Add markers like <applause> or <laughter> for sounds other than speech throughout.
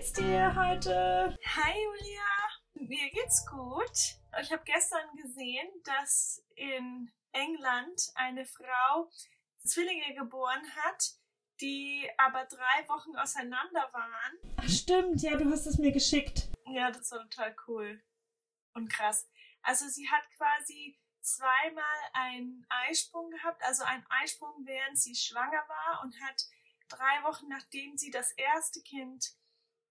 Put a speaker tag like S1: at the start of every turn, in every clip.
S1: geht's dir heute?
S2: Hi Julia, mir geht's gut. Ich habe gestern gesehen, dass in England eine Frau Zwillinge geboren hat, die aber drei Wochen auseinander waren.
S1: Ach stimmt, ja, du hast es mir geschickt.
S2: Ja, das war total cool und krass. Also sie hat quasi zweimal einen Eisprung gehabt, also einen Eisprung, während sie schwanger war und hat drei Wochen nachdem sie das erste Kind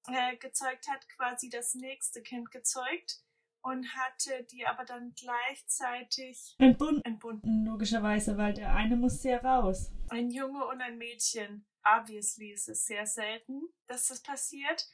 S2: äh, gezeugt hat, quasi das nächste Kind gezeugt und hatte die aber dann gleichzeitig
S1: Entbunden.
S2: entbunden.
S1: Logischerweise, weil der eine musste ja raus.
S2: Ein Junge und ein Mädchen. Obviously ist es sehr selten, dass das passiert.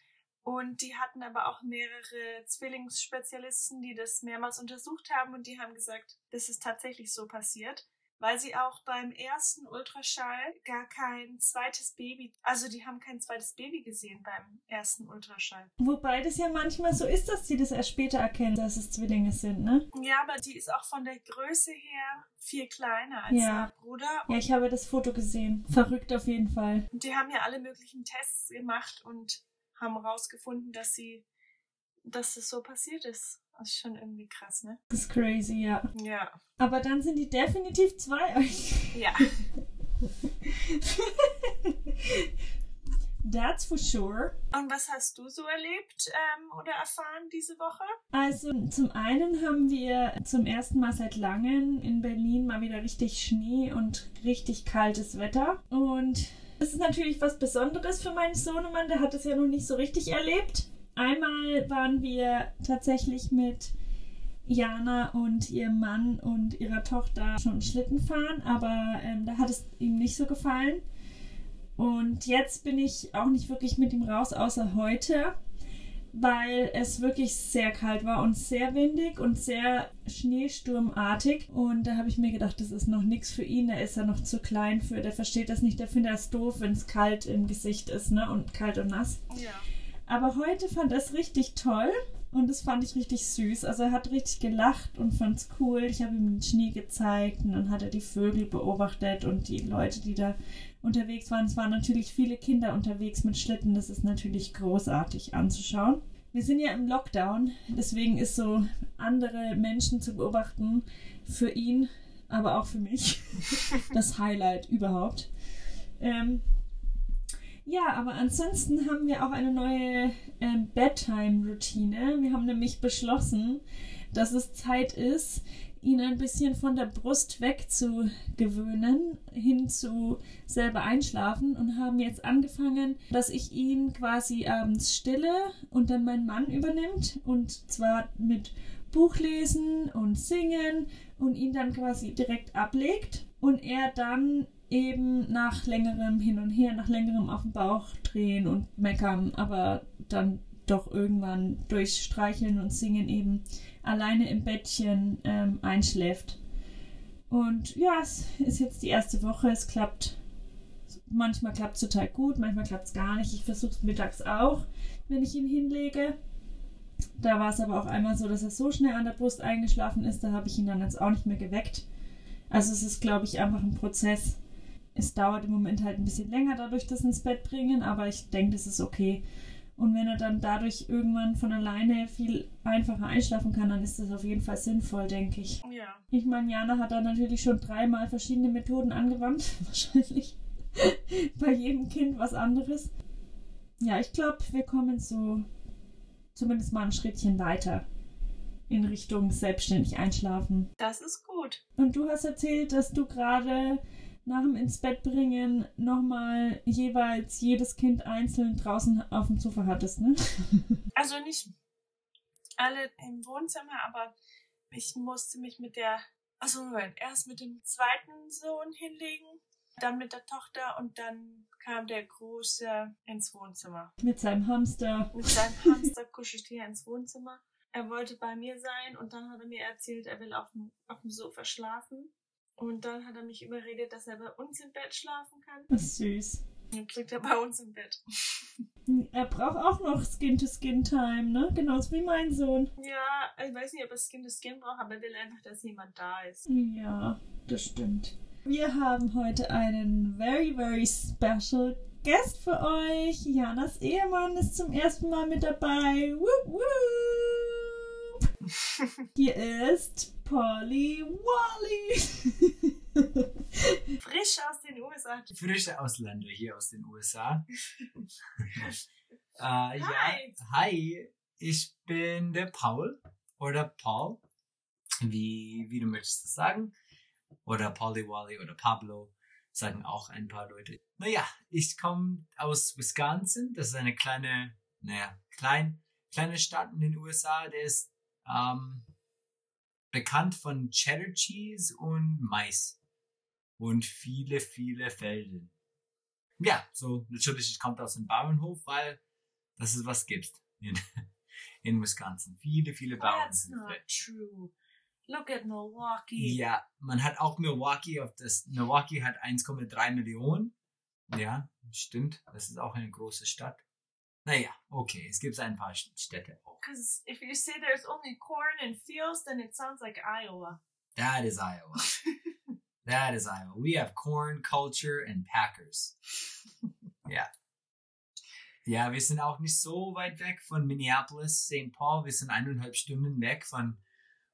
S2: Und die hatten aber auch mehrere Zwillingsspezialisten, die das mehrmals untersucht haben und die haben gesagt, das ist tatsächlich so passiert, weil sie auch beim ersten Ultraschall gar kein zweites Baby, also die haben kein zweites Baby gesehen beim ersten Ultraschall.
S1: Wobei das ja manchmal so ist, dass sie das erst später erkennen, dass es Zwillinge sind, ne?
S2: Ja, aber die ist auch von der Größe her viel kleiner als
S1: Ja.
S2: ihr Bruder.
S1: Ja, ich habe das Foto gesehen. Verrückt auf jeden Fall.
S2: Und die haben ja alle möglichen Tests gemacht und haben herausgefunden, dass sie, dass es so passiert ist. Das ist schon irgendwie krass, ne?
S1: Das ist crazy, ja.
S2: Ja.
S1: Aber dann sind die definitiv zwei. <laughs>
S2: Ja. <laughs>
S1: That's for sure.
S2: Und was hast du so erlebt ähm, oder erfahren diese Woche?
S1: Also zum einen haben wir zum ersten Mal seit langem in Berlin mal wieder richtig Schnee und richtig kaltes Wetter. Und das ist natürlich was Besonderes für meinen Sohnemann, der hat es ja noch nicht so richtig erlebt. Einmal waren wir tatsächlich mit Jana und ihrem Mann und ihrer Tochter schon Schlitten fahren, aber ähm, da hat es ihm nicht so gefallen. Und jetzt bin ich auch nicht wirklich mit ihm raus, außer heute, weil es wirklich sehr kalt war und sehr windig und sehr schneesturmartig. Und da habe ich mir gedacht, das ist noch nichts für ihn. Da ist er noch zu klein für. Der versteht das nicht. Der findet das doof, wenn es kalt im Gesicht ist, ne? Und kalt und nass.
S2: Ja.
S1: Aber heute fand er es richtig toll und das fand ich richtig süß. Also er hat richtig gelacht und fand es cool. Ich habe ihm den Schnee gezeigt und dann hat er die Vögel beobachtet und die Leute, die da unterwegs waren. Es waren natürlich viele Kinder unterwegs mit Schlitten. Das ist natürlich großartig anzuschauen. Wir sind ja im Lockdown, deswegen ist so andere Menschen zu beobachten für ihn, aber auch für mich <laughs> das Highlight überhaupt. Ähm, ja, aber ansonsten haben wir auch eine neue ähm, Bedtime-Routine. Wir haben nämlich beschlossen, dass es Zeit ist, ihn ein bisschen von der Brust wegzugewöhnen, hin zu selber einschlafen und haben jetzt angefangen, dass ich ihn quasi abends stille und dann mein Mann übernimmt und zwar mit Buchlesen und Singen und ihn dann quasi direkt ablegt und er dann eben nach längerem Hin und Her, nach längerem auf den Bauch drehen und meckern, aber dann doch irgendwann durch Streicheln und Singen eben alleine im Bettchen ähm, einschläft. Und ja, es ist jetzt die erste Woche, es klappt. Manchmal klappt es total gut, manchmal klappt es gar nicht. Ich versuche es mittags auch, wenn ich ihn hinlege. Da war es aber auch einmal so, dass er so schnell an der Brust eingeschlafen ist, da habe ich ihn dann jetzt auch nicht mehr geweckt. Also es ist, glaube ich, einfach ein Prozess. Es dauert im Moment halt ein bisschen länger, dadurch das ins Bett bringen, aber ich denke, das ist okay. Und wenn er dann dadurch irgendwann von alleine viel einfacher einschlafen kann, dann ist das auf jeden Fall sinnvoll, denke ich.
S2: Ja.
S1: Ich meine, Jana hat da natürlich schon dreimal verschiedene Methoden angewandt, <laughs> wahrscheinlich. Bei jedem Kind was anderes. Ja, ich glaube, wir kommen so zumindest mal ein Schrittchen weiter in Richtung selbstständig einschlafen.
S2: Das ist gut.
S1: Und du hast erzählt, dass du gerade nach dem ins Bett bringen nochmal jeweils jedes Kind einzeln draußen auf dem Sofa hattest, ne? <laughs>
S2: Also nicht alle im Wohnzimmer, aber ich musste mich mit der, also Moment, erst mit dem zweiten Sohn hinlegen, dann mit der Tochter und dann kam der Große ins Wohnzimmer.
S1: Mit seinem Hamster.
S2: Mit seinem Hamster kuschelte er ins Wohnzimmer. Er wollte bei mir sein und dann hat er mir erzählt, er will auf dem, auf dem Sofa schlafen. Und dann hat er mich überredet, dass er bei uns im Bett schlafen kann.
S1: Das ist süß.
S2: Dann liegt er bei uns im Bett.
S1: Er braucht auch noch Skin-to-Skin-Time, ne? Genauso wie mein Sohn.
S2: Ja, ich weiß nicht, ob er Skin to Skin braucht, aber er will einfach, dass jemand da ist.
S1: Ja, das stimmt. Wir haben heute einen very, very special Guest für euch. Janas Ehemann ist zum ersten Mal mit dabei. Woop, woop. <laughs> Hier ist Polly Wally. <laughs>
S2: Frisch aus den USA.
S3: Frische Ausländer hier aus den USA. <laughs> äh, hi. Ja, hi, ich bin der Paul oder Paul, wie, wie du möchtest das sagen. Oder Polly Wally oder Pablo sagen auch ein paar Leute. Naja, ich komme aus Wisconsin. Das ist eine kleine, naja, klein, kleine Stadt in den USA. Der ist ähm, bekannt von Cheddar Cheese und Mais. Und viele, viele Felden. Ja, so natürlich, ich komme aus dem Bauernhof, weil das ist was gibt in, <laughs> in Wisconsin. Viele, viele
S2: That's
S3: Bauernhöfe.
S2: not true. Look at Milwaukee.
S3: Ja, man hat auch Milwaukee auf das. Milwaukee hat 1,3 Millionen. Ja, stimmt. Das ist auch eine große Stadt. Naja, okay, es gibt ein paar Städte auch.
S2: Because if you say there's only corn and fields, then it sounds like Iowa.
S3: That is Iowa. <laughs> that is Iowa. We have corn, culture, and Packers. <laughs> Ja. Ja, wir sind auch nicht so weit weg von Minneapolis, St. Paul. Wir sind eineinhalb Stunden weg von,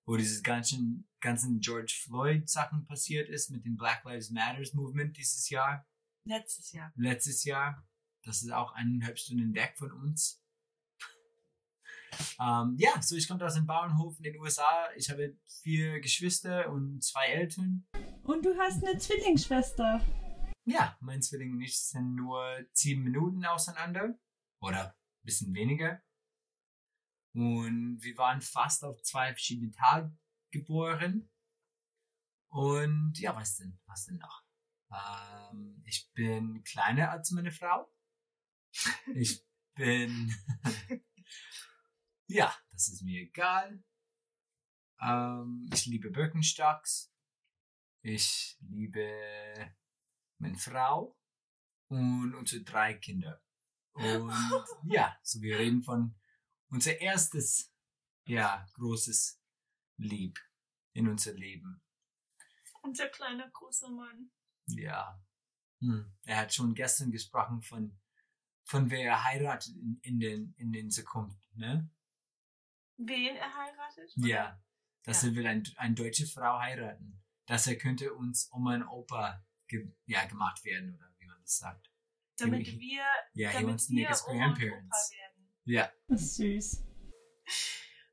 S3: wo dieses ganzen, ganzen George Floyd Sachen passiert ist mit dem Black Lives Matters Movement dieses Jahr,
S2: Letztes Jahr.
S3: letztes Jahr. Das ist auch eineinhalb Stunden weg von uns. <laughs> Ähm, ja, so ich komme aus dem Bauernhof in den USA. Ich habe vier Geschwister und zwei Eltern.
S1: Und du hast eine Zwillingsschwester.
S3: Ja, mein Zwilling und ich sind nur sieben Minuten auseinander. Oder ein bisschen weniger. Und wir waren fast auf zwei verschiedene Tage geboren. Und ja, was denn? Was denn noch? Ähm, ich bin kleiner als meine Frau. Ich bin. <laughs> ja, das ist mir egal. Ähm, ich liebe Birkenstocks. Ich liebe meine Frau und unsere drei Kinder. Und <laughs> ja, so wir reden von unser erstes, ja, großes Lieb in unser Leben.
S2: Unser kleiner großer Mann.
S3: Ja. Hm. Er hat schon gestern gesprochen von, von wer er heiratet in, in, den, in den Zukunft, ne?
S2: Wen er heiratet?
S3: Ja. Dass
S2: Ja.
S3: er will ein, eine deutsche Frau heiraten. Dass er könnte uns Oma und Opa ge, ja, gemacht werden, oder wie man das sagt.
S2: Damit
S3: He-
S2: wir,
S3: Ja, he
S2: damit
S3: wants to make us
S2: Oma und Opa
S3: grandparents.
S2: werden.
S3: Ja.
S1: Das ist süß.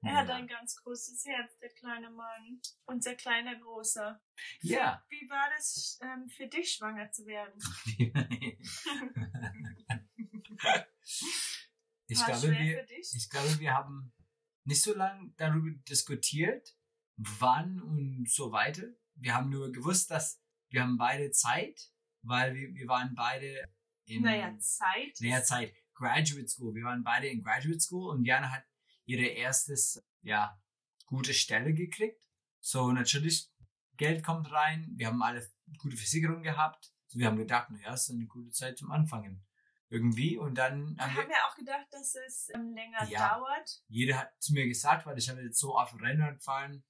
S2: Er hat ein ganz großes Herz, der kleine Mann. Unser kleiner Großer.
S3: Ja.
S2: Wie, wie war das ähm, für dich, schwanger zu werden? <laughs> <laughs>
S3: ich glaube, wir, ich glaube, wir haben nicht so lange darüber diskutiert, wann und so weiter. Wir haben nur gewusst, dass wir haben beide Zeit, weil wir, wir waren beide in
S2: naja, Zeit.
S3: naja, Zeit, Graduate School. Wir waren beide in Graduate School und Jana hat ihre erstes, ja, gute Stelle gekriegt. So, natürlich, Geld kommt rein. Wir haben alle gute Versicherung gehabt. So, wir haben gedacht, naja, es ist eine gute Zeit zum Anfangen. Irgendwie. Und dann
S2: Wir
S3: haben wir,
S2: haben ja auch gedacht, dass es ähm, länger
S3: Ja.
S2: dauert.
S3: jeder hat zu mir gesagt, weil ich habe jetzt so auf Rennrad gefahren,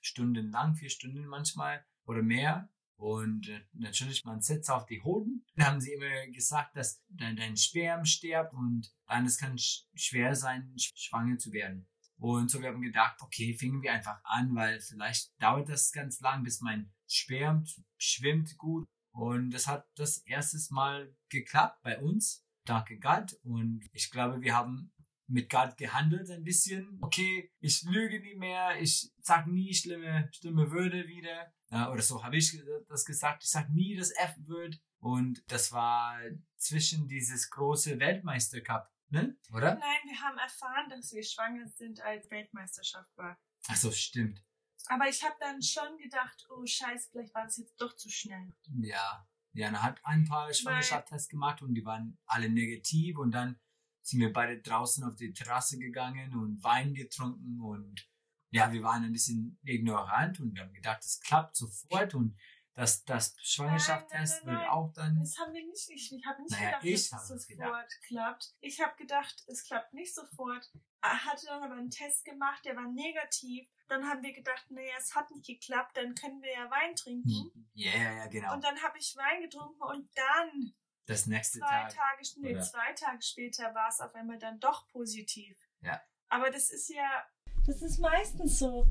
S3: stundenlang, vier Stunden manchmal oder mehr. Und äh, natürlich, man setzt auf die Hoden. Dann haben sie immer gesagt, dass dein, dein Sperm stirbt und dann es kann sch schwer sein, sch schwanger zu werden. Und so wir haben gedacht, okay, fingen wir einfach an, weil vielleicht dauert das ganz lang, bis mein Sperm schwimmt gut. Und das hat das erstes Mal geklappt bei uns, danke Gott. Und ich glaube, wir haben mit Gott gehandelt ein bisschen. Okay, ich lüge nie mehr, ich sag nie schlimme, schlimme Wörter wieder. Ja, oder so habe ich das gesagt. Ich sag nie das F-Wort. Und das war zwischen dieses große Weltmeistercup, ne? Oder?
S2: Nein, wir haben erfahren, dass wir schwanger sind, als Weltmeisterschaft war.
S3: Ach so, stimmt.
S2: Aber ich habe dann schon gedacht, oh scheiße, vielleicht war das jetzt doch zu schnell.
S3: Ja. Jana hat ein paar Schwangerschaftstests gemacht und die waren alle negativ und dann sind wir beide draußen auf die Terrasse gegangen und Wein getrunken und ja, wir waren ein bisschen ignorant und wir haben gedacht, es klappt sofort und dass das Schwangerschaftstest wird auch dann.
S2: Das haben wir nicht. Ich, ich habe nicht
S3: Naja,
S2: gedacht,
S3: ich
S2: dass es
S3: es gedacht.
S2: sofort klappt. Ich habe gedacht, es klappt nicht sofort. Er hatte dann aber einen Test gemacht, der war negativ. Dann haben wir gedacht, naja, es hat nicht geklappt, dann können wir ja Wein trinken.
S3: Ja, ja, ja, genau.
S2: Und dann habe ich Wein getrunken und dann,
S3: Das nächste
S2: zwei
S3: Tag.
S2: Tage, nee,
S3: oder?
S2: zwei Tage später, war es auf einmal dann doch positiv.
S3: Ja.
S2: Aber das ist ja,
S1: Das ist meistens so.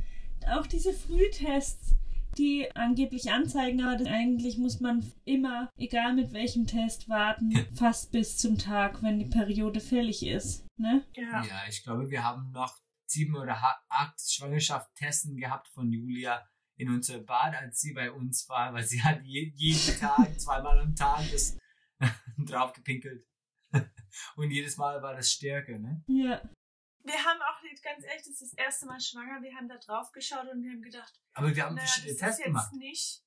S1: Auch diese Frühtests, die angeblich anzeigen, aber das, eigentlich muss man immer, egal mit welchem Test, warten, fast bis zum Tag, wenn die Periode fällig ist. Ne?
S2: ja.
S3: Ja, ich glaube, wir haben noch sieben oder acht Schwangerschaftstesten gehabt von Julia in unser Bad, als sie bei uns war, weil sie hat je, jeden <laughs> Tag, zweimal am Tag das <laughs> drauf gepinkelt. <laughs> Und jedes Mal war das stärker, ne?
S1: Ja.
S2: Wir haben auch, ganz ehrlich, das ist das erste Mal schwanger. Wir haben da drauf geschaut und wir haben gedacht,
S3: Aber wir haben
S2: naja, das ist
S3: gemacht.
S2: jetzt nicht.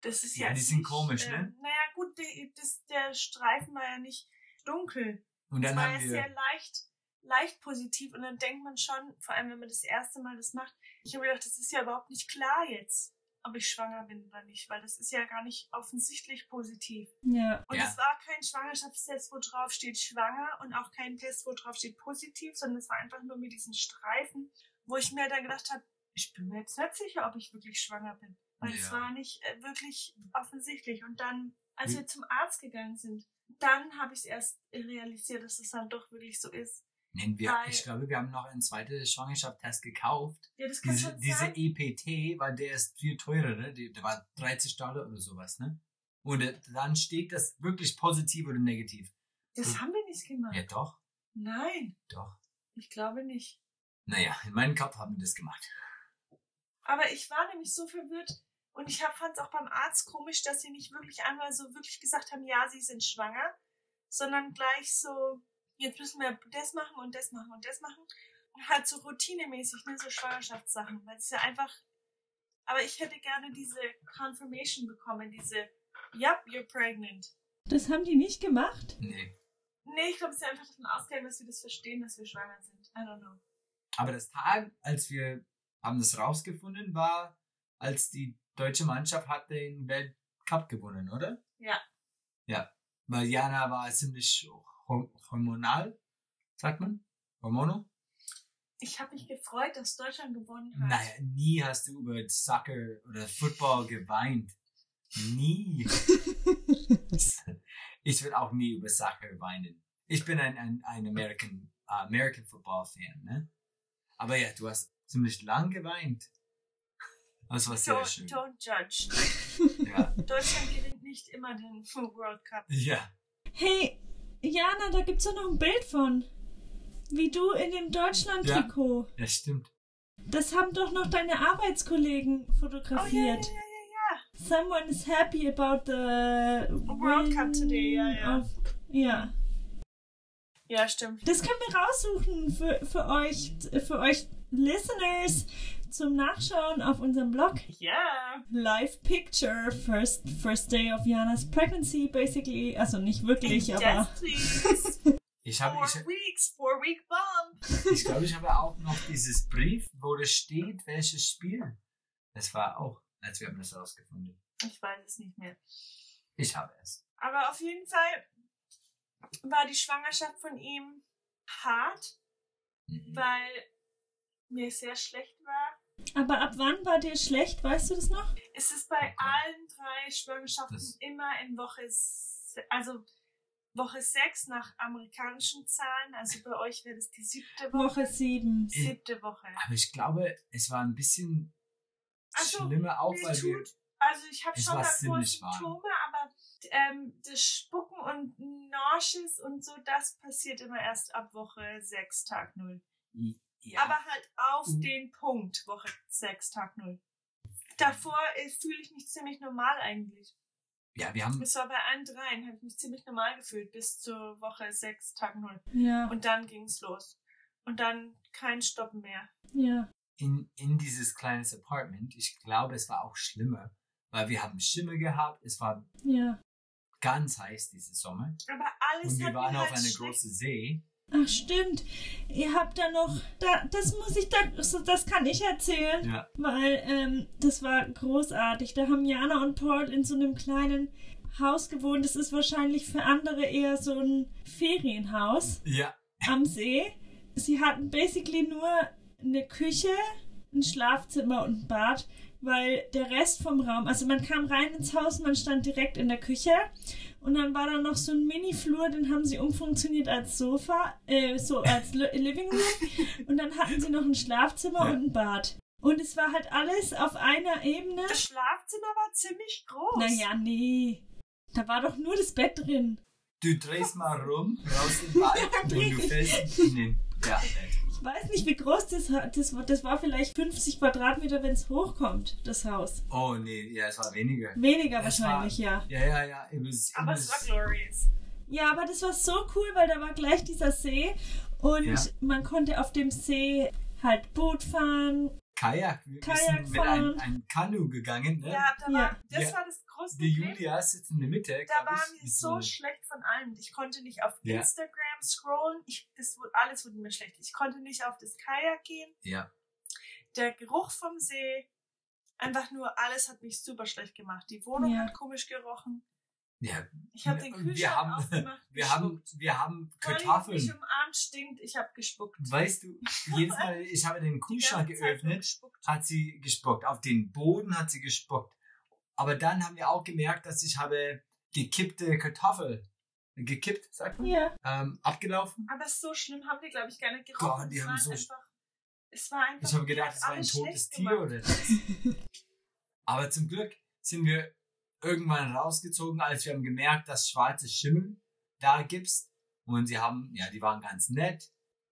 S2: Das ist
S3: Ja,
S2: jetzt
S3: die sind
S2: nicht,
S3: komisch, ne?
S2: ähm, Naja, gut, die, das, der Streifen war ja nicht dunkel.
S3: Und dann
S2: war ja
S3: haben
S2: sehr
S3: wir,
S2: leicht, leicht positiv. Und dann denkt man schon, vor allem wenn man das erste Mal das macht, ich habe gedacht, das ist ja überhaupt nicht klar jetzt, ob ich schwanger bin oder nicht, weil das ist ja gar nicht offensichtlich positiv.
S1: Ja.
S2: Und
S3: Ja.
S2: es war kein Schwangerschaftstest, wo drauf steht schwanger und auch kein Test, wo drauf steht positiv, sondern es war einfach nur mit diesen Streifen, wo ich mir dann gedacht habe, ich bin mir jetzt nicht sicher, ob ich wirklich schwanger bin. Weil es
S3: Ja.
S2: war nicht äh, wirklich offensichtlich. Und dann, als wir zum Arzt gegangen sind, dann habe ich es erst realisiert, dass es dann doch wirklich so ist.
S3: Nennen wir,
S2: weil-
S3: ich glaube, wir haben noch einen zweiten Schwangerschaftstest gekauft.
S2: Ja, das kann
S3: Diese,
S2: schon
S3: diese
S2: sein.
S3: EPT, weil der ist viel teurer, ne? Der war 30 Dollar oder sowas, ne? Und äh, dann steht das wirklich positiv oder negativ.
S2: Das haben wir nicht gemacht.
S3: Ja, doch,
S2: Nein,
S3: doch.
S2: ich glaube nicht.
S3: Naja, in meinem Kopf haben wir das gemacht.
S2: Aber ich war nämlich so verwirrt und ich fand es auch beim Arzt komisch, dass sie nicht wirklich einmal so wirklich gesagt haben, ja, sie sind schwanger, sondern gleich so, jetzt müssen wir das machen und das machen und das machen. Und halt so routinemäßig, ne, so Schwangerschaftssachen, weil es ja einfach, aber ich hätte gerne diese Confirmation bekommen, diese, yep, you're pregnant.
S1: Das haben die nicht gemacht?
S3: Nee.
S2: Nee, ich glaube, es ist einfach davon ausgegangen, dass wir das verstehen, dass wir schwanger sind. I don't know.
S3: Aber das Tag, als wir haben das rausgefunden, war, als die deutsche Mannschaft hat den Weltcup gewonnen, oder?
S2: Ja.
S3: Ja. Weil Jana war ziemlich hormonal, sagt man? Hormono?
S2: Ich habe mich gefreut, dass Deutschland gewonnen hat.
S3: Naja, nie hast du über Soccer oder Football geweint. Nie. <laughs> ich will auch nie über Soccer weinen. Ich bin ein, ein, ein American, äh, American Football Fan, ne? Aber ja, du hast ziemlich lang geweint. Das war sehr
S2: Don't,
S3: schön.
S2: don't judge. <laughs>
S3: Ja.
S2: Deutschland gewinnt nicht immer den World Cup.
S3: ja.
S1: Hey, Jana, da gibt's doch noch ein Bild von. Wie du in dem Deutschland-Trikot.
S3: Das stimmt.
S1: Das haben doch noch deine Arbeitskollegen
S2: Oh ja, ja,
S1: fotografiert.
S2: ja, ja,
S1: Someone is happy about the
S2: World Cup today, ja, ja.
S1: Of, ja.
S2: ja. Ja, stimmt.
S1: Das können wir raussuchen für, für euch, für euch Listeners zum Nachschauen auf unserem Blog.
S2: Ja.
S1: Live Picture, first, first day of Janas pregnancy, basically. Also nicht wirklich, aber.
S2: Yes, please. <laughs>
S3: Ich habe,
S2: Four
S3: ich,
S2: weeks, four week bump.
S3: ich glaube, ich habe auch noch dieses Brief, wo das steht, welches Spiel. Das war auch, als wir haben das rausgefunden.
S2: Ich weiß es nicht mehr.
S3: Ich habe es.
S2: Aber auf jeden Fall war die Schwangerschaft von ihm hart,
S3: Mhm.
S2: weil mir sehr schlecht war.
S1: Aber ab wann war dir schlecht, weißt du das noch?
S2: Es ist bei
S3: Okay.
S2: allen drei Schwangerschaften
S3: Das-
S2: immer in Woche, also Woche 6 nach amerikanischen Zahlen. Also bei euch wäre das die siebte Woche.
S1: Woche 7.
S2: Siebte Woche.
S3: Aber ich glaube, es war ein bisschen
S2: Also,
S3: schlimmer auch, weil wir,
S2: tut- Also ich habe schon davor
S3: ziemlich warm.
S2: Symptome, aber ähm, das Spucken und Nauseous und so, das passiert immer erst ab Woche 6, Tag 0.
S3: ja,
S2: Aber halt auf
S3: Mhm.
S2: den Punkt, Woche 6, Tag 0. Davor äh, fühle ich mich ziemlich normal eigentlich.
S3: ja, wir haben,
S2: Es war bei allen dreien, habe ich mich ziemlich normal gefühlt bis zur Woche 6, Tag 0.
S1: Ja,
S2: Und dann ging's los. Und dann kein Stoppen mehr.
S1: ja.
S3: in, in dieses kleines Apartment, ich glaube, es war auch schlimmer, weil wir haben Schimmer gehabt, es war
S1: Ja.
S3: ganz heiß diese Sommer
S2: Aber alles
S3: und wir waren
S2: mir
S3: auf
S2: halt
S3: einer großen See
S1: Ach stimmt. Ihr habt da noch, da, das muss ich da, so, das kann ich erzählen,
S3: Ja.
S1: weil ähm, das war großartig. Da haben Jana und Paul in so einem kleinen Haus gewohnt. Das ist wahrscheinlich für andere eher so ein Ferienhaus
S3: Ja.
S1: am See. Sie hatten basically nur eine Küche, ein Schlafzimmer und ein Bad, weil der Rest vom Raum, also man kam rein ins Haus, man stand direkt in der Küche und dann war da noch so ein Mini-Flur, den haben sie umfunktioniert als Sofa, äh, so als Li- Living Room und dann hatten sie noch ein Schlafzimmer
S3: Ja.
S1: und ein Bad. Und es war halt alles auf einer Ebene.
S2: Das Schlafzimmer war ziemlich groß.
S1: Naja, nee. Da war doch nur das Bett drin.
S3: Du drehst mal rum, raus im Bad <laughs> und du fällst in den. Ja,
S1: Ich weiß nicht, wie groß das war. Das, war- das war vielleicht 50 Quadratmeter, wenn es hochkommt, das Haus.
S3: Oh nee, ja, es war weniger.
S1: Weniger
S3: Es
S1: wahrscheinlich, ja.
S3: Ja, ja, ja. It was, it
S2: Aber es
S3: was,
S2: war glorious.
S1: Ja, aber das war so cool, weil da war gleich dieser See und
S3: Ja.
S1: man konnte auf dem See halt Boot fahren.
S3: Kajak. Wir
S1: Kajak
S3: sind mit einem
S1: fahren.
S3: ein Kanu gegangen. Ne?
S2: Ja, da
S1: Ja.
S2: war, das
S3: Ja.
S2: war das große
S3: Die. Julia sitzt in der Mitte.
S2: Da war
S3: ich,
S2: mir
S3: ist
S2: so schlecht von allem. Ich konnte nicht auf
S3: Ja.
S2: Instagram scrollen. Ich, das, wurde- alles wurde mir schlecht. Ich konnte nicht auf das Kajak gehen.
S3: Ja.
S2: Der Geruch vom See, einfach nur alles hat mich super schlecht gemacht. Die Wohnung
S1: Ja.
S2: hat komisch gerochen.
S3: Ja,
S2: Ich habe den
S3: Und wir
S2: Kühlschrank
S3: haben-
S2: aufgemacht. <laughs>
S3: wir haben, wir haben Kartoffeln.
S2: mich umarmt, stinkt. Ich habe gespuckt.
S3: Weißt du, <laughs> jedes Mal, ich habe den Kühlschrank geöffnet, hat sie gespuckt. Auf den Boden hat sie gespuckt. Aber dann haben wir auch gemerkt, dass ich habe gekippte Kartoffel, gekippt, sagt man,
S1: Ja.
S3: ähm, abgelaufen.
S2: Aber so schlimm haben die, glaube ich, gar nicht gerochen.
S3: Gott, die
S2: es,
S3: haben so-
S2: einfach, es war einfach.
S3: Ich habe gedacht, es war ein totes Tier
S2: gemacht.
S3: oder das. <laughs> Aber zum Glück sind wir irgendwann rausgezogen, als wir haben gemerkt, dass schwarze Schimmel da gibt's. Und sie haben, ja, die waren ganz nett.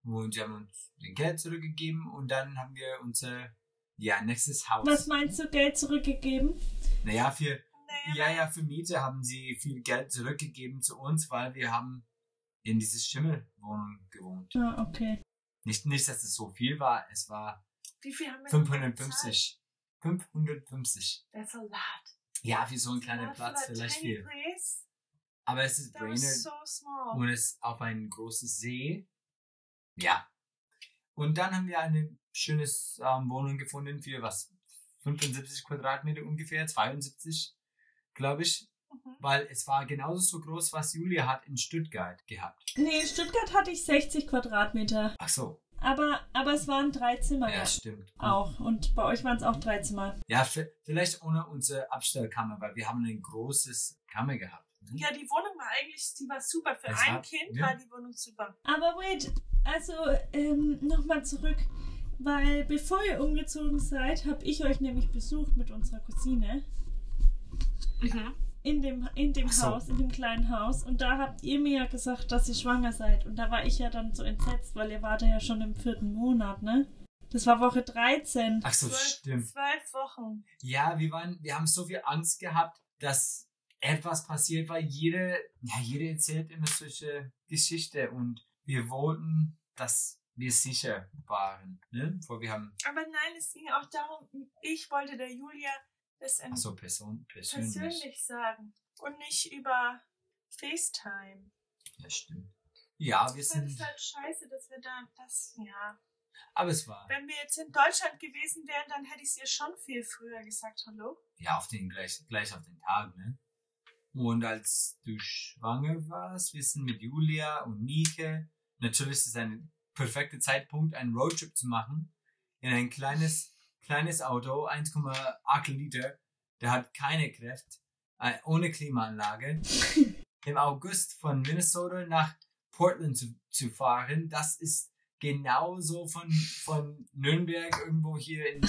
S3: Und sie haben uns den Geld zurückgegeben und dann haben wir unser, ja, nächstes Haus.
S1: Was meinst du, Geld zurückgegeben?
S3: Naja, für,
S2: Nee,
S3: ja, ja, für Miete haben sie viel Geld zurückgegeben zu uns, weil wir haben in dieses Schimmelwohnung gewohnt.
S1: Ah, okay.
S3: Nicht, nicht, dass es so viel war, es war
S2: Wie viel haben wir denn bezahlt?
S3: 550. 550.
S2: That's a lot.
S3: Ja, für so einen kleinen Platz vielleicht viel.
S2: place.
S3: Aber es ist Brainerd
S2: so small.
S3: und es ist auf ein großes See. Ja. Und dann haben wir eine schönes ähm, Wohnung gefunden für was? 75 Quadratmeter ungefähr, 72, glaube ich.
S2: Mhm.
S3: Weil es war genauso so groß, was Julia hat in Stuttgart gehabt.
S1: Nee, in Stuttgart hatte ich 60 Quadratmeter.
S3: Ach so.
S1: Aber, aber es waren drei Zimmer
S3: Ja, stimmt.
S1: auch. Und bei euch waren es auch drei Zimmer.
S3: Ja, vielleicht ohne unsere Abstellkammer, weil wir haben ein großes Kammer gehabt. ne?
S2: Ja, die Wohnung war eigentlich, die war super. Für
S3: Es
S2: ein
S3: war-
S2: Kind
S3: ja.
S2: war die Wohnung super.
S1: Aber wait, also ähm, nochmal zurück. Weil bevor ihr umgezogen seid, habe ich euch nämlich besucht mit unserer Cousine
S2: Mhm.
S1: in dem, in dem
S3: so.
S1: Haus, in dem kleinen Haus. Und da habt ihr mir ja gesagt, dass ihr schwanger seid. Und da war ich ja dann so entsetzt, weil ihr wart ja schon im vierten Monat, ne? Das war Woche 13.
S3: Ach so,
S2: zwölf,
S3: stimmt.
S2: zwölf Wochen.
S3: Ja, wir waren, wir haben so viel Angst gehabt, dass etwas passiert, weil jede, ja, jede erzählt immer solche Geschichte und wir wollten, dass wir sicher waren, ne? Vor wir haben,
S2: Aber nein, es ging auch darum, ich wollte der Julia das in
S3: so, Person, persönlich.
S2: persönlich sagen. Und nicht über FaceTime.
S3: Ja, stimmt. Ja, wir
S2: Das ist
S3: sind,
S2: halt scheiße, dass wir da, das, ja.
S3: aber es war,
S2: Wenn wir jetzt in Deutschland gewesen wären, dann hätte ich es ihr schon viel früher gesagt, hallo.
S3: ja, auf den, gleich, gleich auf den Tag, ne? Und als du schwanger warst, wir sind mit Julia und Nike, natürlich ist es ein perfekter Zeitpunkt, einen Roadtrip zu machen, in ein kleines, kleines Auto, 1,8 Liter, der hat keine Kraft, äh, ohne Klimaanlage, <laughs> im August von Minnesota nach Portland zu, zu fahren, das ist genauso von, von Nürnberg irgendwo hier in,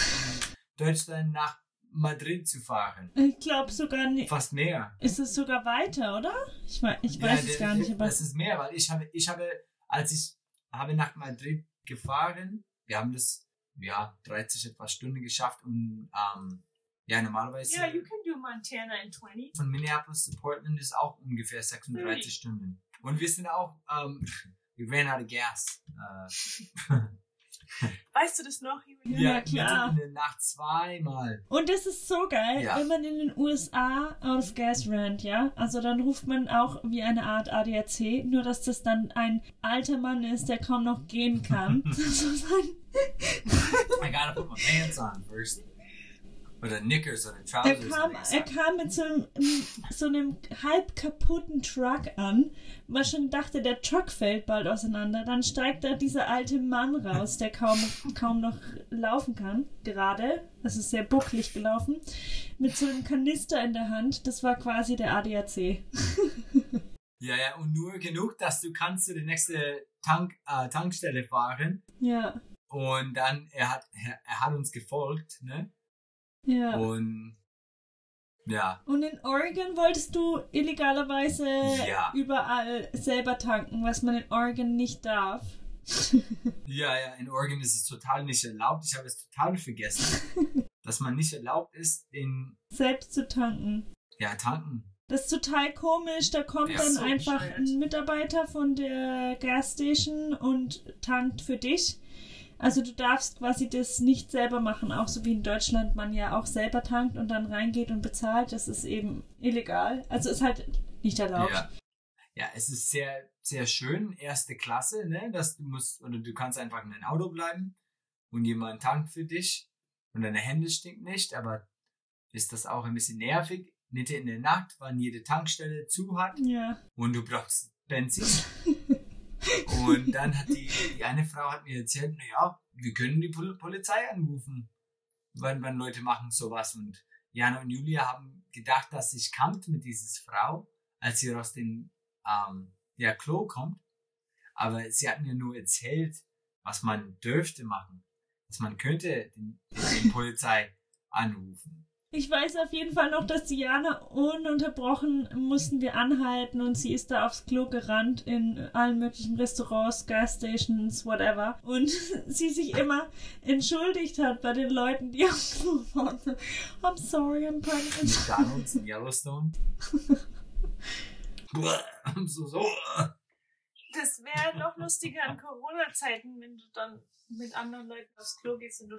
S3: Deutschland nach Madrid zu fahren.
S1: Ich glaube sogar nicht.
S3: Fast mehr.
S1: Ist es sogar weiter, oder? Ich, ich weiß
S3: Ja,
S1: es gar nicht. Aber
S3: Das ist mehr, weil ich habe, ich habe, als ich habe nach Madrid gefahren, wir haben das, ja, 30 etwas Stunden geschafft und, ähm, ja, normalerweise
S2: Yeah, you can do Montana in 20.
S3: von Minneapolis zu Portland ist auch ungefähr 36
S2: Ui.
S3: Stunden. Und wir sind auch, ähm, <laughs> we ran out of gas. Äh, <laughs> <laughs>
S2: Weißt du das noch, Julia?
S1: Ja, klar.
S3: Nacht zweimal.
S1: Und das ist so geil,
S3: Ja.
S1: wenn man in den USA out of gas rennt, ja. Also dann ruft man auch wie eine Art ADAC, nur dass das dann ein alter Mann ist, der kaum noch gehen kann. <laughs> <laughs>
S3: I gotta put my pants on first. Oder Knickers oder
S1: Er
S3: Trousers.
S1: kam,
S3: oder ich
S1: er kam mit so einem, so einem halb kaputten Truck an. Man schon dachte, der Truck fällt bald auseinander. Dann steigt da dieser alte Mann raus, der kaum, kaum noch laufen kann. Gerade. Das ist sehr bucklig gelaufen. Mit so einem Kanister in der Hand. Das war quasi der ADAC.
S3: Ja, ja, und nur genug, dass du kannst zu der nächsten Tank, äh, Tankstelle fahren.
S1: Ja.
S3: Und dann, er hat, er, er hat uns gefolgt, ne?
S1: Ja.
S3: Und ja,
S1: Und in Oregon wolltest du illegalerweise
S3: Ja.
S1: überall selber tanken, was man in Oregon nicht darf. <laughs>
S3: ja, ja, in Oregon ist es total nicht erlaubt. Ich habe es total vergessen, <laughs> dass man nicht erlaubt ist, in,
S1: Selbst zu tanken.
S3: ja, tanken.
S1: Das ist total komisch. Da kommt
S3: Ja,
S1: dann
S3: so
S1: einfach ein Mitarbeiter von der Gasstation und tankt für dich. Also du darfst quasi das nicht selber machen, auch so wie in Deutschland man ja auch selber tankt und dann reingeht und bezahlt. Das ist eben illegal. Also ist halt nicht erlaubt.
S3: Ja. ja, es ist sehr, sehr schön, erste Klasse, ne? Dass du musst, oder du kannst einfach in dein Auto bleiben und jemand tankt für dich und deine Hände stinken nicht, aber ist das auch ein bisschen nervig, Mitte in der Nacht, wann jede Tankstelle zu hat
S1: Ja.
S3: und du brauchst Benzin. <laughs> und dann hat die, die eine Frau hat mir erzählt, naja, wir können die Pol Polizei anrufen, wenn, wenn Leute machen sowas. Und Jana und Julia haben gedacht, dass sich kammt mit dieses Frau, als sie aus dem ähm, ja, Klo kommt. Aber sie hat mir nur erzählt, was man dürfte machen. Dass man könnte den Polizei anrufen.
S1: Ich weiß auf jeden Fall noch, dass Diana ununterbrochen mussten wir anhalten und sie ist da aufs Klo gerannt in allen möglichen Restaurants, Gasstations, whatever. Und <laughs> sie sich immer entschuldigt hat bei den Leuten, die <laughs> am Klo waren. I'm sorry, I'm pregnant.
S3: McDonalds in Yellowstone. <laughs> so, so.
S2: Das wäre noch lustiger in Corona-Zeiten, wenn du dann mit anderen Leuten aufs Klo gehst und du